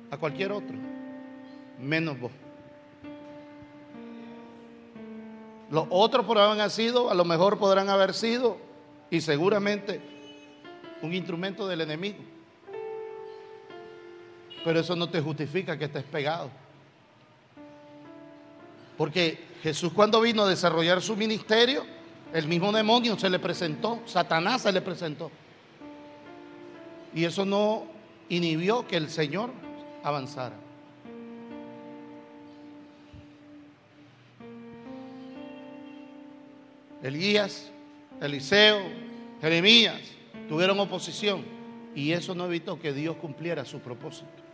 a cualquier otro, menos vos. Los otros podrán haber sido, a lo mejor podrán haber sido, y seguramente un instrumento del enemigo. Pero eso no te justifica que estés pegado. Porque Jesús cuando vino a desarrollar su ministerio, el mismo demonio se le presentó, Satanás se le presentó. Y eso no inhibió que el Señor avanzara. Elías, Eliseo, Jeremías tuvieron oposición y eso no evitó que Dios cumpliera su propósito.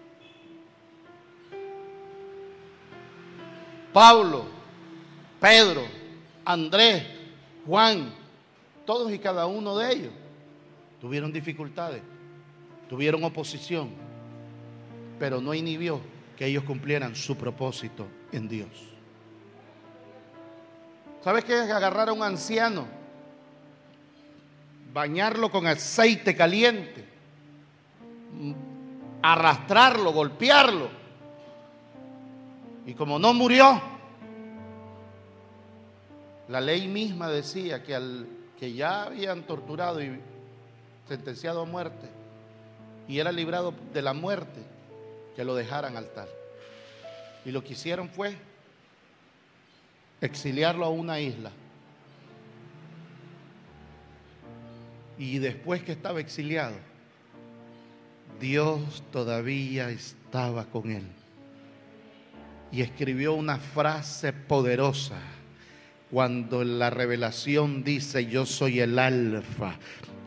Pablo, Pedro, Andrés, Juan, todos y cada uno de ellos tuvieron dificultades, tuvieron oposición, pero no inhibió que ellos cumplieran su propósito en Dios. ¿Sabes qué es agarrar a un anciano? Bañarlo con aceite caliente, arrastrarlo, golpearlo. Y como no murió, la ley misma decía que al que ya habían torturado y sentenciado a muerte y era librado de la muerte, que lo dejaran al tal. Y lo que hicieron fue exiliarlo a una isla. Y después que estaba exiliado, Dios todavía estaba con él. Y escribió una frase poderosa cuando la revelación dice, yo soy el alfa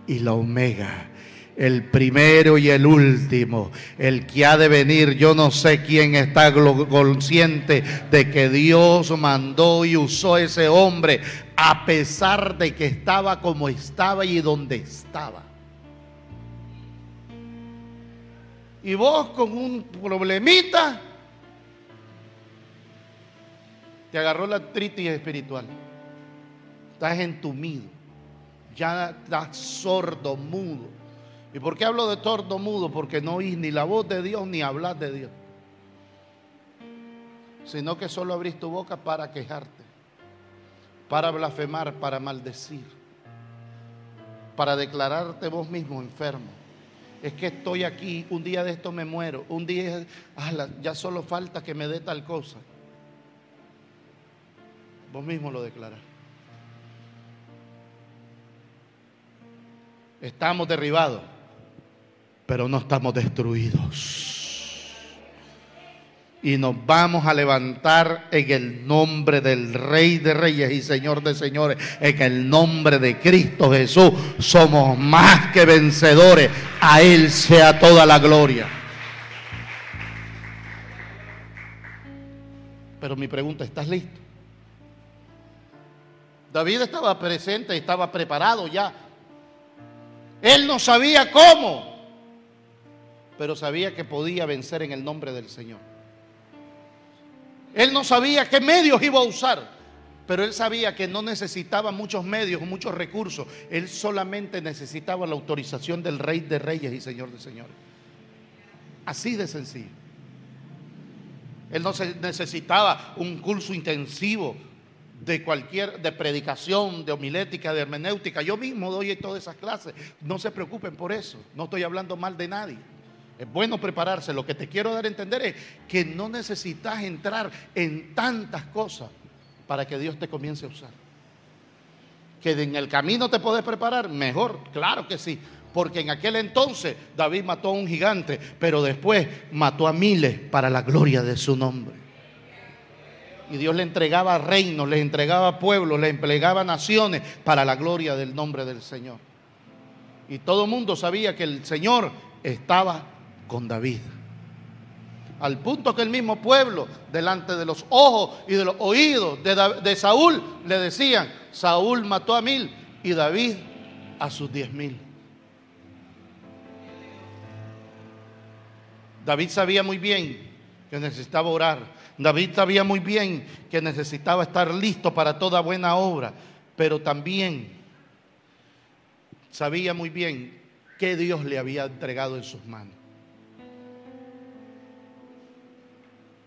y la omega el primero y el último, el que ha de venir. Yo no sé quién está consciente de que Dios mandó y usó ese hombre a pesar de que estaba como estaba y donde estaba. Y vos con un problemita te agarró la artritis espiritual. Estás entumido. Ya estás sordo, mudo ¿Y por qué hablo de tordo mudo? Porque no oís ni la voz de Dios ni hablar de Dios. Sino que solo abrís tu boca para quejarte, para blasfemar, para maldecir, para declararte vos mismo enfermo. Es que estoy aquí, un día de esto me muero, un día ya solo falta que me dé tal cosa. Vos mismo lo declarás. Estamos derribados pero no estamos destruidos. Y nos vamos a levantar en el nombre del Rey de Reyes y Señor de Señores, en el nombre de Cristo Jesús. Somos más que vencedores. A Él sea toda la gloria. Pero mi pregunta, ¿estás listo? David estaba presente, estaba preparado ya. Él no sabía cómo, pero sabía que podía vencer en el nombre del Señor. Él no sabía qué medios iba a usar, pero él sabía que no necesitaba muchos medios, muchos recursos. Él solamente necesitaba la autorización del Rey de Reyes y Señor de Señores. Así de sencillo. Él no necesitaba un curso intensivo de cualquier, de predicación, de homilética, de hermenéutica. Yo mismo doy todas esas clases. No se preocupen por eso. No estoy hablando mal de nadie. Es bueno prepararse. Lo que te quiero dar a entender es que no necesitas entrar en tantas cosas para que Dios te comience a usar. Que en el camino te puedes preparar, mejor, claro que sí. Porque en aquel entonces David mató a un gigante, pero después mató a miles para la gloria de su nombre. Y Dios le entregaba reinos, le entregaba pueblos, le entregaba naciones para la gloria del nombre del Señor. Y todo el mundo sabía que el Señor estaba con David. Al punto que el mismo pueblo, delante de los ojos y de los oídos de, de Saúl, le decían, Saúl mató a mil y David a sus diez mil. David sabía muy bien que necesitaba orar. David sabía muy bien que necesitaba estar listo para toda buena obra, pero también sabía muy bien que Dios le había entregado en sus manos.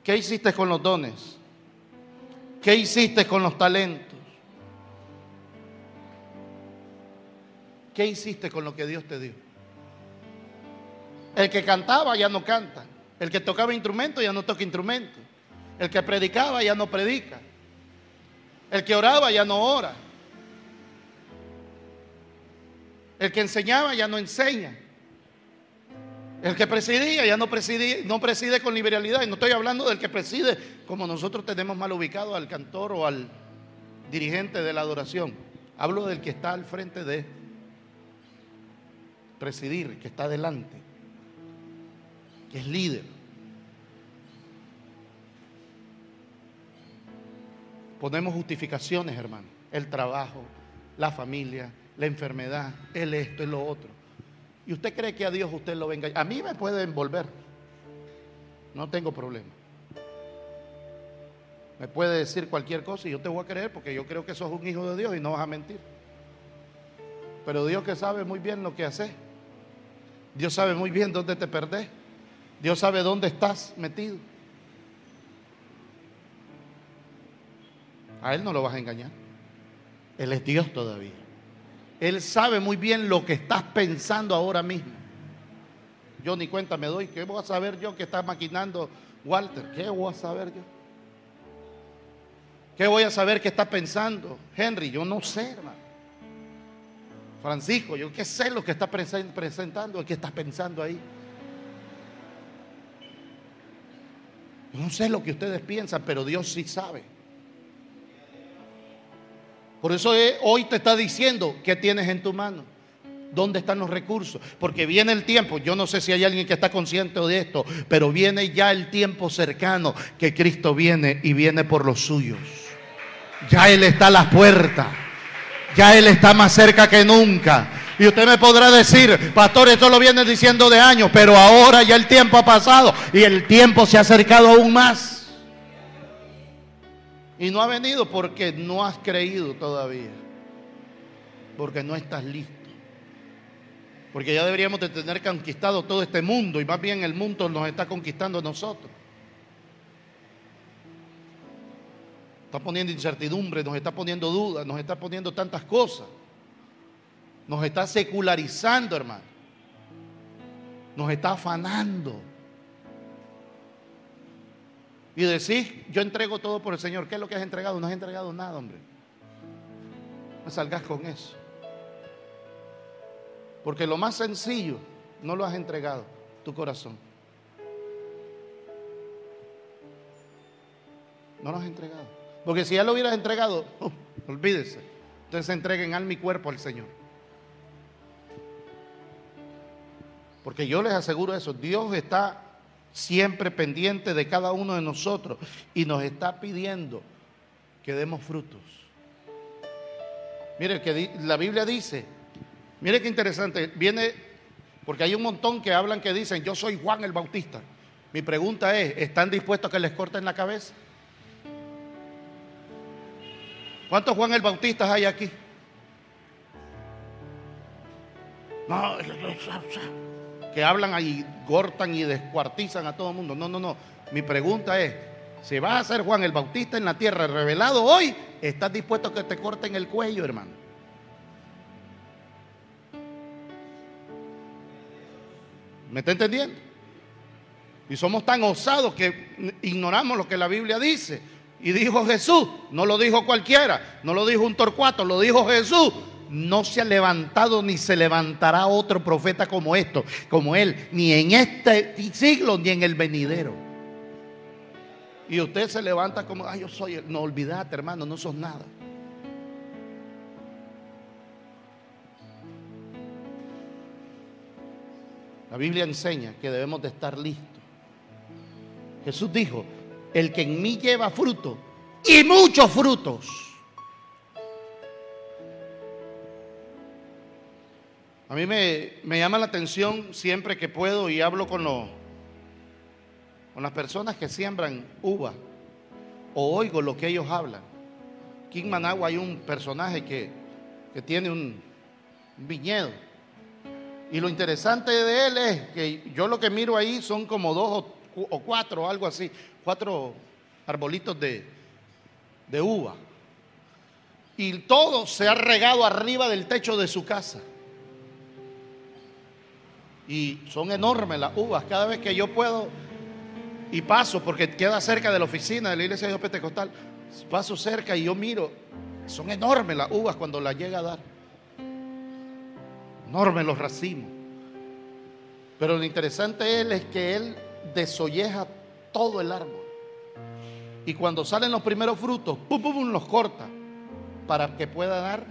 ¿Qué hiciste con los dones? ¿Qué hiciste con los talentos? ¿Qué hiciste con lo que Dios te dio? El que cantaba ya no canta. El que tocaba instrumento ya no toca instrumento. El que predicaba ya no predica. El que oraba ya no ora. El que enseñaba ya no enseña. El que presidía ya no preside, no preside con liberalidad. Y no estoy hablando del que preside como nosotros tenemos mal ubicado al cantor o al dirigente de la adoración. Hablo del que está al frente de presidir, que está adelante, que es líder. Ponemos justificaciones, hermano. El trabajo, la familia, la enfermedad, el esto, y lo otro. Y usted cree que a Dios usted lo venga. A mí me puede envolver. No tengo problema. Me puede decir cualquier cosa y yo te voy a creer porque yo creo que sos un hijo de Dios y no vas a mentir. Pero Dios que sabe muy bien lo que hace. Dios sabe muy bien dónde te perdés. Dios sabe dónde estás metido. A Él no lo vas a engañar. Él es Dios todavía. Él sabe muy bien lo que estás pensando ahora mismo. Yo ni cuenta me doy. ¿Qué voy a saber yo que está maquinando Walter? ¿Qué voy a saber yo? ¿Qué voy a saber que está pensando Henry? Yo no sé, hermano. Francisco, yo qué sé lo que está presentando, qué está pensando ahí. No sé lo que ustedes piensan, pero Dios sí sabe. Por eso hoy te está diciendo qué tienes en tu mano. ¿Dónde están los recursos? Porque viene el tiempo, yo no sé si hay alguien que está consciente de esto, pero viene ya el tiempo cercano que Cristo viene y viene por los suyos. Ya Él está a la puerta, ya Él está más cerca que nunca. Y usted me podrá decir, pastor, esto lo viene diciendo de años, pero ahora ya el tiempo ha pasado y el tiempo se ha acercado aún más. Y no ha venido porque no has creído todavía. Porque no estás listo. Porque ya deberíamos de tener conquistado todo este mundo y más bien el mundo nos está conquistando a nosotros. Está poniendo incertidumbre, nos está poniendo dudas, nos está poniendo tantas cosas. Nos está secularizando, hermano. Nos está afanando y decís, yo entrego todo por el Señor. ¿Qué es lo que has entregado? No has entregado nada, hombre. No salgas con eso. Porque lo más sencillo no lo has entregado, tu corazón. No lo has entregado. Porque si ya lo hubieras entregado, olvídese. Entonces entreguen alma y cuerpo al Señor. Porque yo les aseguro eso, Dios está siempre pendiente de cada uno de nosotros y nos está pidiendo que demos frutos. Mire, que la Biblia dice, mire qué interesante, viene, porque hay un montón que hablan que dicen, yo soy Juan el Bautista. Mi pregunta es, ¿están dispuestos a que les corten la cabeza? ¿Cuántos Juan el Bautista hay aquí? No, hablan ahí, cortan y descuartizan a todo el mundo. No, no, no. Mi pregunta es, si vas a ser Juan el Bautista en la tierra revelado hoy, ¿estás dispuesto a que te corten el cuello, hermano? ¿Me está entendiendo? Y somos tan osados que ignoramos lo que la Biblia dice. Y dijo Jesús, no lo dijo cualquiera, no lo dijo un torcuato, lo dijo Jesús. No se ha levantado ni se levantará otro profeta como esto, como él, ni en este siglo ni en el venidero. Y usted se levanta como, ay, yo soy, no olvidate, hermano, no sos nada. La Biblia enseña que debemos de estar listos. Jesús dijo, el que en mí lleva fruto y muchos frutos. A mí me, llama la atención siempre que puedo y hablo con, los, con las personas que siembran uva o oigo lo que ellos hablan. Aquí en Managua hay un personaje que, que tiene un, viñedo y lo interesante de él es que yo lo que miro ahí son como dos o, cuatro, algo así, cuatro arbolitos de, de uva. Y todo se ha regado arriba del techo de su casa. Y son enormes las uvas. Cada vez que yo puedo y paso, porque queda cerca de la oficina de la iglesia de Dios Pentecostal, paso cerca y yo miro, son enormes las uvas cuando las llega a dar enormes los racimos. Pero lo interesante él es que él desolleja todo el árbol. Y cuando salen los primeros frutos, pum, pum, los corta para que pueda dar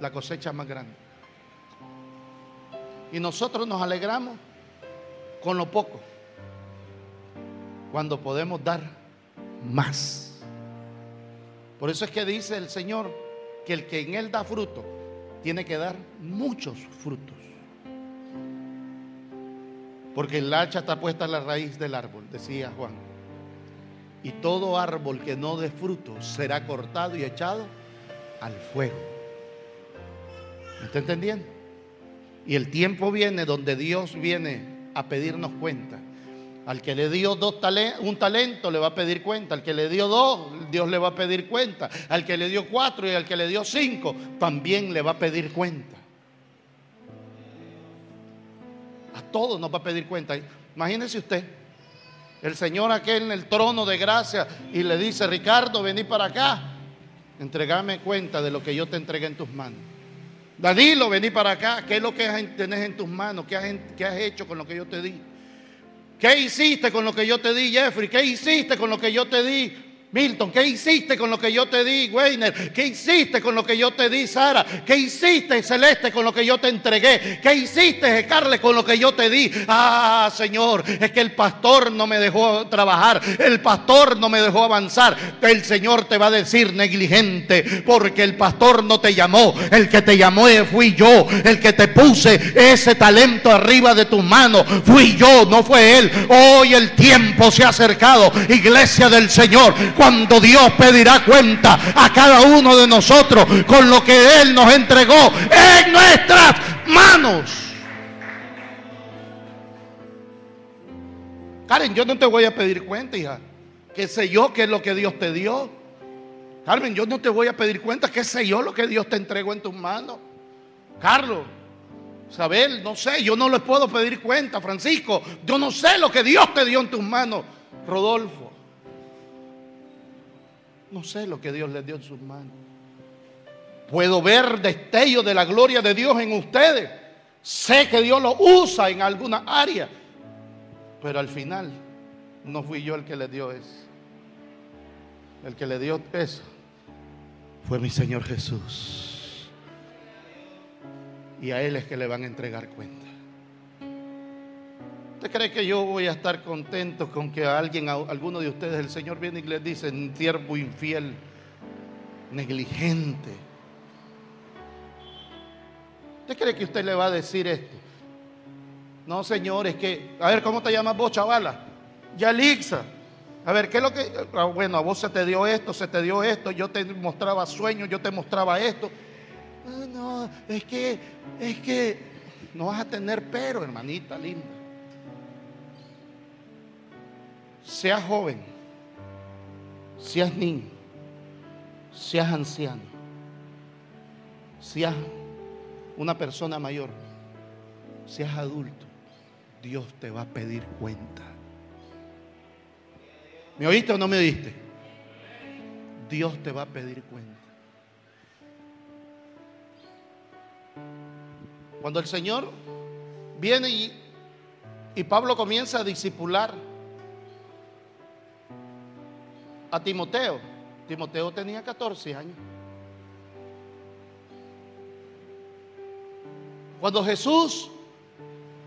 la cosecha más grande. Y nosotros nos alegramos con lo poco, cuando podemos dar más. Por eso es que dice el Señor que el que en Él da fruto, tiene que dar muchos frutos. Porque el hacha está puesta en la raíz del árbol, decía Juan. Y todo árbol que no dé fruto será cortado y echado al fuego. ¿Me está entendiendo? Y el tiempo viene donde Dios viene a pedirnos cuenta. Al que le dio dos un talento le va a pedir cuenta. Al que le dio dos, Dios le va a pedir cuenta. Al que le dio cuatro y al que le dio cinco, también le va a pedir cuenta. A todos nos va a pedir cuenta. Imagínese usted, el Señor aquel en el trono de gracia y le dice, Ricardo, vení para acá. Entregame cuenta de lo que yo te entregué en tus manos. Danilo, vení para acá. ¿Qué es lo que tenés en tus manos? ¿Qué has, qué has hecho con lo que yo te di? ¿Qué hiciste con lo que yo te di, Jeffrey? ¿Qué hiciste con lo que yo te di? Milton, ¿qué hiciste con lo que yo te di, Weiner? ¿Qué hiciste con lo que yo te di, Sara? ¿Qué hiciste, Celeste, con lo que yo te entregué? ¿Qué hiciste, Carle, con lo que yo te di? Ah, Señor, es que el pastor no me dejó trabajar, el pastor no me dejó avanzar. El Señor te va a decir negligente, porque el pastor no te llamó, el que te llamó fui yo, el que te puse ese talento arriba de tus manos, fui yo, no fue él. Hoy el tiempo se ha acercado, iglesia del Señor cuando Dios pedirá cuenta a cada uno de nosotros con lo que Él nos entregó en nuestras manos. Karen, yo no te voy a pedir cuenta, hija. ¿Qué sé yo qué es lo que Dios te dio? Carmen, yo no te voy a pedir cuenta, qué sé yo lo que Dios te entregó en tus manos. Carlos, Isabel, no sé, yo no les puedo pedir cuenta. Francisco, yo no sé lo que Dios te dio en tus manos. Rodolfo, no sé lo que Dios les dio en sus manos. Puedo ver destellos de la gloria de Dios en ustedes. Sé que Dios lo usa en alguna área. Pero al final no fui yo el que le dio eso. El que le dio eso fue mi Señor Jesús. Y a Él es que le van a entregar cuenta. ¿Usted cree que yo voy a estar contento con que a alguien, alguno de ustedes, el Señor viene y les dice, siervo infiel, negligente? ¿Usted cree que usted le va a decir esto? No, Señor, es que, a ver, ¿cómo te llamas vos, chavala? Yalixa. A ver, ¿qué es lo que... Ah, bueno, a vos se te dio esto, se te dio esto, yo te mostraba sueños, yo te mostraba esto. No, no, es que, es que no vas a tener pero, hermanita linda. Seas joven, seas niño, seas anciano, seas una persona mayor, seas adulto, Dios te va a pedir cuenta. ¿Me oíste o no me oíste? Dios te va a pedir cuenta. Cuando el Señor viene y, y Pablo comienza a disipular a Timoteo, Timoteo tenía 14 años. Cuando Jesús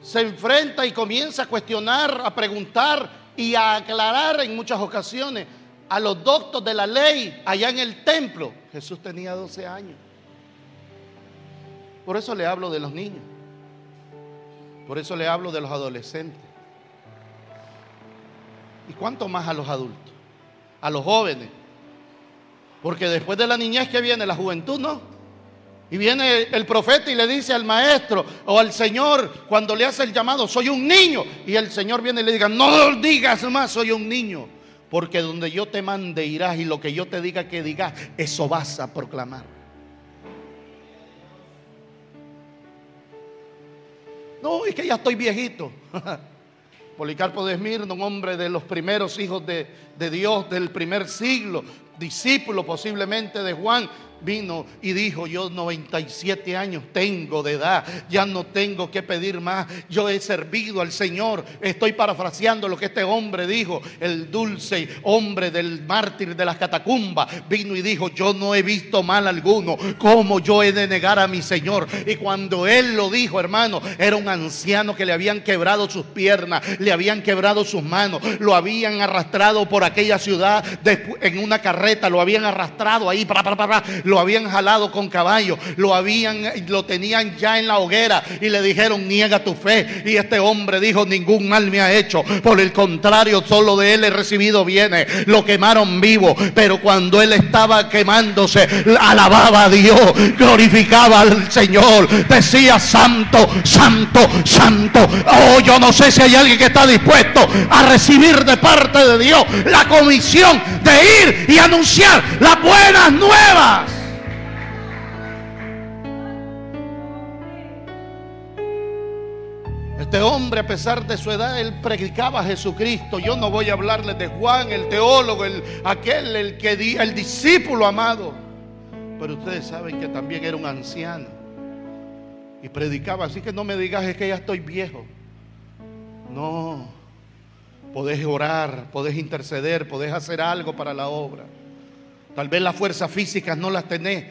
se enfrenta y comienza a cuestionar, a preguntar y a aclarar en muchas ocasiones a los doctos de la ley allá en el templo, Jesús tenía 12 años. Por eso le hablo de los niños. Por eso le hablo de los adolescentes. ¿Y cuánto más a los adultos? A los jóvenes. Porque después de la niñez que viene la juventud, ¿no? Y viene el profeta y le dice al maestro o al Señor cuando le hace el llamado, soy un niño. Y el Señor viene y le diga, no digas más, soy un niño. Porque donde yo te mande irás y lo que yo te diga que digas, eso vas a proclamar. No, es que ya estoy viejito. Policarpo de Esmirno, un hombre de los primeros hijos de, de Dios del primer siglo, discípulo posiblemente de Juan, vino y dijo, yo 97 años tengo de edad, ya no tengo que pedir más, yo he servido al Señor. Estoy parafraseando lo que este hombre dijo, el dulce hombre del mártir de las catacumbas, vino y dijo, yo no he visto mal alguno, ¿cómo yo he de negar a mi Señor? Y cuando él lo dijo, hermano, era un anciano que le habían quebrado sus piernas, le habían quebrado sus manos, lo habían arrastrado por aquella ciudad en una carreta, lo habían arrastrado ahí, para, para, para, lo habían jalado con caballo, lo habían, lo tenían ya en la hoguera y le dijeron, niega tu fe. Y este hombre dijo, ningún mal me ha hecho. Por el contrario, solo de él he recibido bienes. Lo quemaron vivo, pero cuando él estaba quemándose, alababa a Dios, glorificaba al Señor, decía, santo, santo, santo. Oh, yo no sé si hay alguien que está dispuesto a recibir de parte de Dios la comisión de ir y anunciar las buenas nuevas. Este hombre, a pesar de su edad, él predicaba a Jesucristo. Yo no voy a hablarles de Juan, el teólogo, el, aquel, el, que, el discípulo amado. Pero ustedes saben que también era un anciano. Y predicaba. Así que no me digas es que ya estoy viejo. No. Podés orar, podés interceder, podés hacer algo para la obra. Tal vez las fuerzas físicas no las tenés,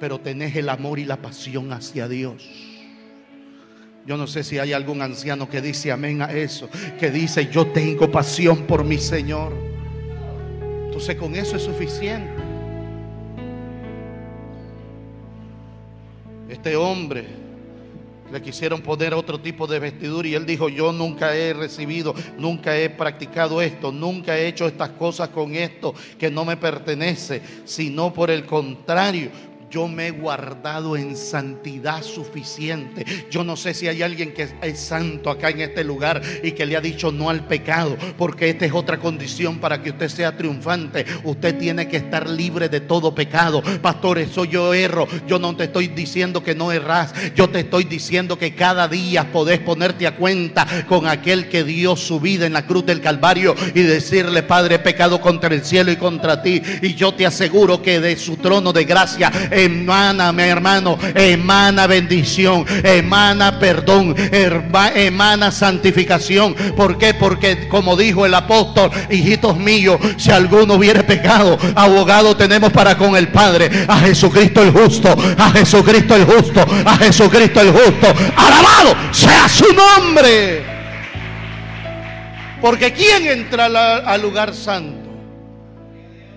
pero tenés el amor y la pasión hacia Dios. Yo no sé si hay algún anciano que dice amén a eso, que dice yo tengo pasión por mi Señor. Entonces con eso es suficiente. Este hombre le quisieron poner otro tipo de vestidura y él dijo, yo nunca he recibido, nunca he practicado esto, nunca he hecho estas cosas con esto que no me pertenece, sino por el contrario, yo me he guardado en santidad suficiente. Yo no sé si hay alguien que es santo acá en este lugar y que le ha dicho no al pecado, porque esta es otra condición para que usted sea triunfante. Usted tiene que estar libre de todo pecado. Pastor, eso yo erro. Yo no te estoy diciendo que no erras. Yo te estoy diciendo que cada día podés ponerte a cuenta con aquel que dio su vida en la cruz del Calvario y decirle, Padre, he pecado contra el cielo y contra ti. Y yo te aseguro que de su trono de gracia emana, mi hermano, emana bendición, emana perdón, emana santificación. ¿Por qué? Porque como dijo el apóstol, hijitos míos, si alguno hubiere pecado, abogado tenemos para con el Padre, a Jesucristo el justo, a Jesucristo el justo, a Jesucristo el justo. Alabado sea su nombre. Porque ¿quién entra al lugar santo?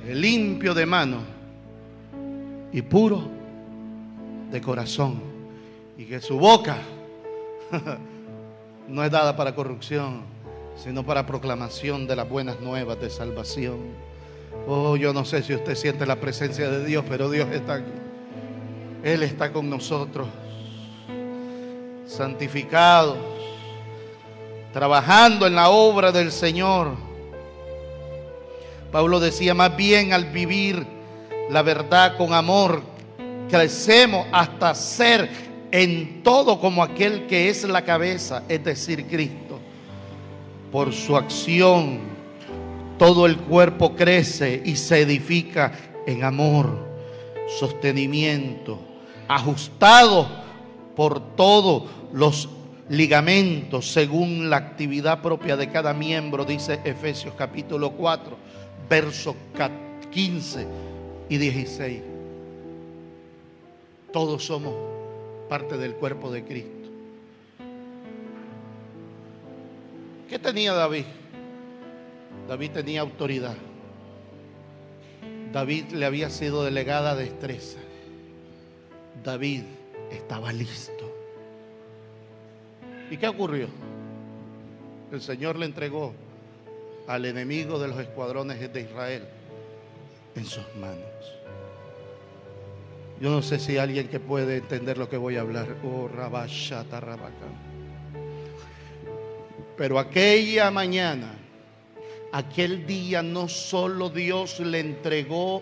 Limpio de mano y puro de corazón. Y que su boca no es dada para corrupción, sino para proclamación de las buenas nuevas de salvación. Oh, yo no sé si usted siente la presencia de Dios, pero Dios está aquí. Él está con nosotros, santificados, trabajando en la obra del Señor. Pablo decía más bien al vivir la verdad con amor, crecemos hasta ser en todo como aquel que es la cabeza, es decir, Cristo. Por su acción, todo el cuerpo crece y se edifica en amor, sostenimiento, ajustado por todos los ligamentos según la actividad propia de cada miembro, dice Efesios capítulo 4, versos 15 y 16. Todos somos parte del cuerpo de Cristo. ¿Qué tenía David? David tenía autoridad. David le había sido delegada destreza. David estaba listo. ¿Y qué ocurrió? El Señor le entregó al enemigo de los escuadrones de Israel en sus manos. Yo no sé si alguien que puede entender lo que voy a hablar. Oh, Rabashata Pero aquella mañana, aquel día, no solo Dios le entregó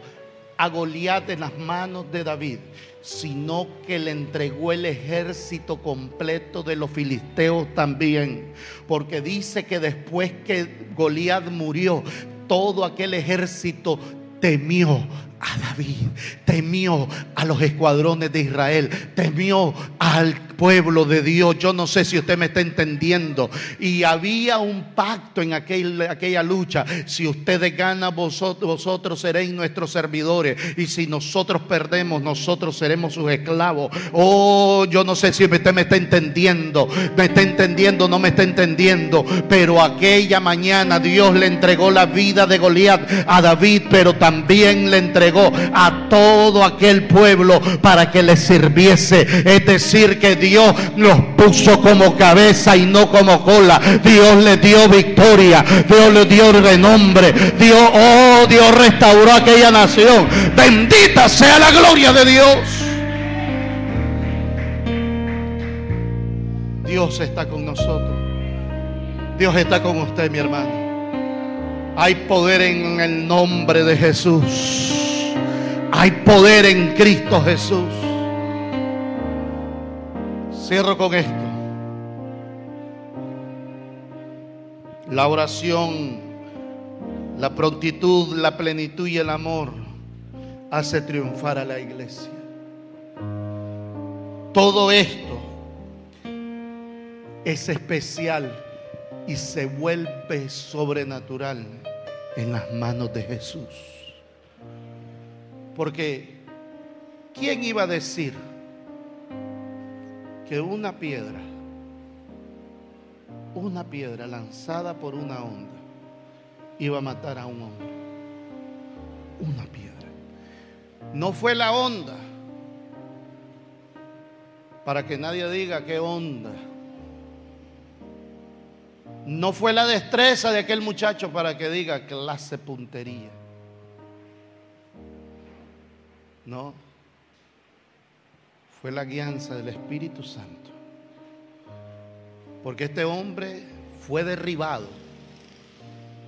a Goliat en las manos de David, sino que le entregó el ejército completo de los filisteos también. Porque dice que después que Goliat murió, todo aquel ejército temió a David, temió a los escuadrones de Israel, temió al pueblo de Dios. Yo no sé si usted me está entendiendo. Y había un pacto en aquella lucha. Si ustedes ganan, vosotros, seréis nuestros servidores. Y si nosotros perdemos, nosotros seremos sus esclavos. Oh, yo no sé si usted me está entendiendo. Me está entendiendo, no me está entendiendo. Pero aquella mañana Dios le entregó la vida de Goliat a David, pero también le entregó a todo aquel pueblo para que le sirviese. Es decir, que Dios los puso como cabeza y no como cola. Dios le dio victoria. Dios le dio renombre. Dios, oh, Dios restauró aquella nación. Bendita sea la gloria de Dios. Dios está con nosotros. Dios está con usted, mi hermano. Hay poder en el nombre de Jesús. Hay poder en Cristo Jesús. Cierro con esto. La oración, la prontitud, la plenitud y el amor hace triunfar a la iglesia. Todo esto es especial y se vuelve sobrenatural en las manos de Jesús. Porque, ¿quién iba a decir? que una piedra, una piedra lanzada por una onda, iba a matar a un hombre. Una piedra. No fue la onda. Para que nadie diga qué onda. No fue la destreza de aquel muchacho para que diga clase puntería. No fue la guianza del Espíritu Santo. Porque este hombre fue derribado.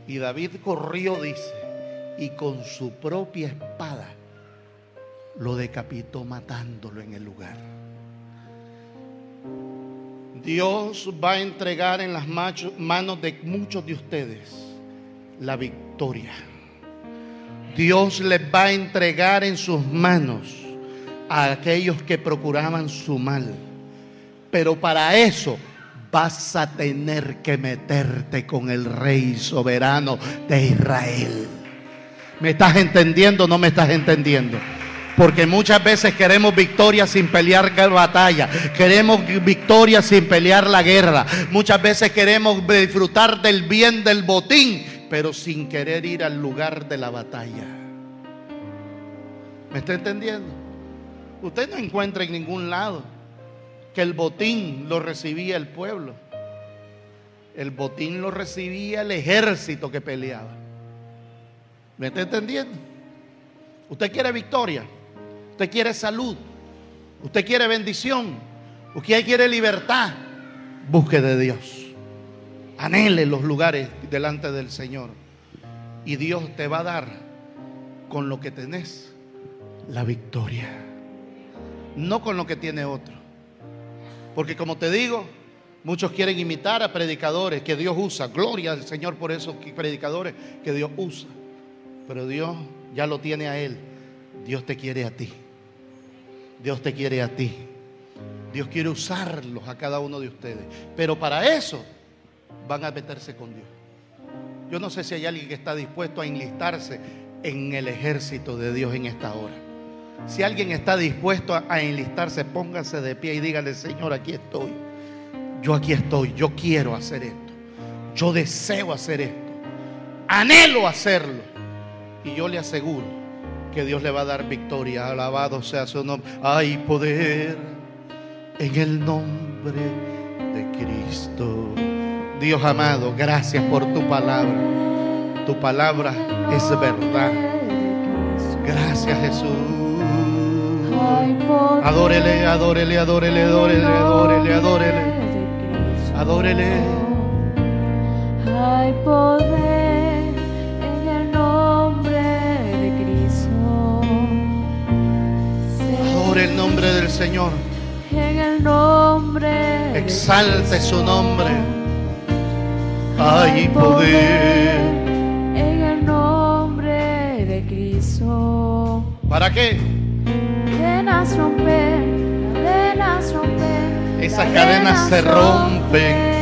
Y David corrió, dice, y con su propia espada lo decapitó matándolo en el lugar. Dios va a entregar en las manos de muchos de ustedes la victoria. Dios les va a entregar en sus manos a aquellos que procuraban su mal. Pero para eso vas a tener que meterte con el rey soberano de Israel. ¿Me estás entendiendo o no me estás entendiendo? Porque muchas veces queremos victoria sin pelear batalla. Queremos victoria sin pelear la guerra. Muchas veces queremos disfrutar del bien del botín, pero sin querer ir al lugar de la batalla. ¿Me está entendiendo? Usted no encuentra en ningún lado que el botín lo recibía el pueblo. El botín lo recibía el ejército que peleaba. ¿Me está entendiendo? Usted quiere victoria. Usted quiere salud. Usted quiere bendición. Usted quiere libertad. Busque de Dios. Anhele los lugares delante del Señor. Y Dios te va a dar con lo que tenés la victoria no con lo que tiene otro. Porque como te digo, Muchos quieren imitar a predicadores que Dios usa. Gloria al Señor por esos predicadores que Dios usa. Pero Dios ya lo tiene a Él. Dios te quiere a ti. Dios te quiere a ti. Dios quiere usarlos a cada uno de ustedes. Pero para eso van a meterse con Dios. Yo no sé si hay alguien que está dispuesto a enlistarse en el ejército de Dios en esta hora. Si alguien está dispuesto a, enlistarse, póngase de pie y dígale, Señor, aquí estoy. Yo aquí estoy, yo quiero hacer esto. Yo deseo hacer esto. Anhelo hacerlo. Y yo le aseguro que Dios le va a dar victoria. Alabado sea su nombre. Hay poder en el nombre de Cristo. Dios amado, gracias por tu palabra. Tu palabra es verdad. Gracias Jesús. Adórele, adórele, adórele, adórele, adórele, adórele. Adórele. Hay poder en el nombre de Cristo. Adore el nombre del Señor. En el nombre. Exalte su nombre. Hay poder en el nombre de Cristo. ¿Para qué? Cadenas romper, cadenas romper. Esas cadenas se rompen.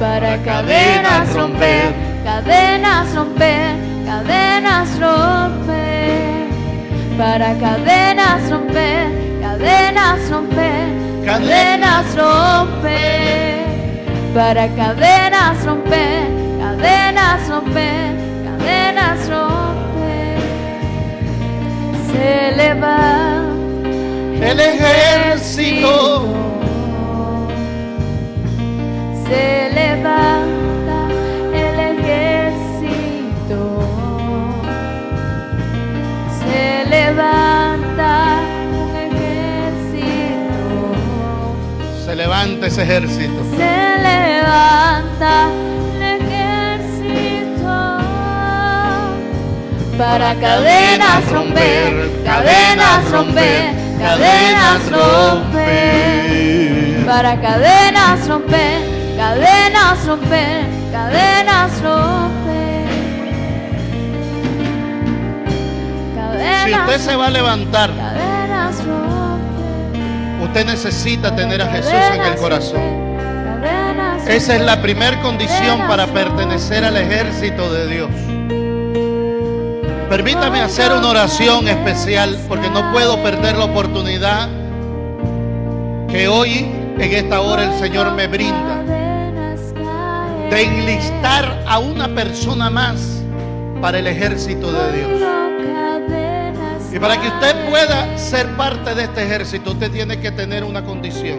Para cadenas romper, cadenas romper, cadenas romper. Para cadenas romper, cadenas romper, cadenas romper. Para cadenas romper, cadenas romper, cadenas romper. Se levanta el ejército. Se levanta levanta ese ejército. Se levanta el ejército. Para cadenas romper, cadenas romper, cadenas romper. Para cadenas romper, cadenas romper, cadenas romper. Si usted se va a levantar, Cadenas. Usted necesita tener a Jesús en el corazón. Esa es la primera condición para pertenecer al ejército de Dios. Permítame hacer una oración especial porque no puedo perder la oportunidad que hoy, en esta hora, el Señor me brinda de enlistar a una persona más para el ejército de Dios. Y para que usted pueda ser parte de este ejército, usted tiene que tener una condición.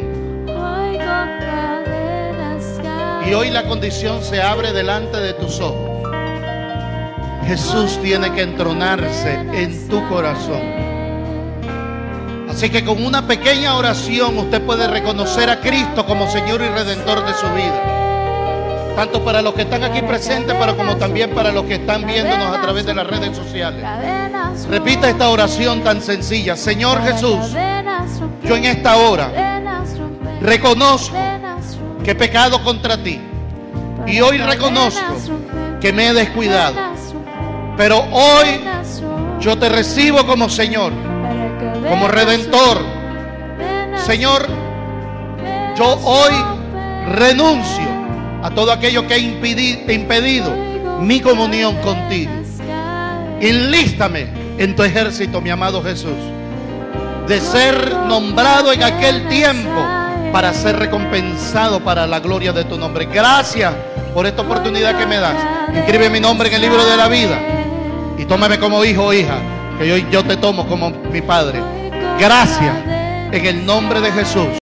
Y hoy la condición se abre delante de tus ojos. Jesús tiene que entronarse en tu corazón. Así que con una pequeña oración usted puede reconocer a Cristo como Señor y Redentor de su vida. Tanto para los que están aquí presentes, pero como también para los que están viéndonos a través de las redes sociales. Repita esta oración tan sencilla. Señor Jesús, yo en esta hora reconozco que he pecado contra ti. Y hoy reconozco que me he descuidado. Pero hoy yo te recibo como Señor, como Redentor. Señor, yo hoy renuncio a todo aquello que ha impedido mi comunión contigo. Enlístame en tu ejército, mi amado Jesús, de ser nombrado en aquel tiempo para ser recompensado para la gloria de tu nombre. Gracias por esta oportunidad que me das. Inscribe mi nombre en el libro de la vida y tómame como hijo o hija, que yo, yo te tomo como mi padre. Gracias en el nombre de Jesús.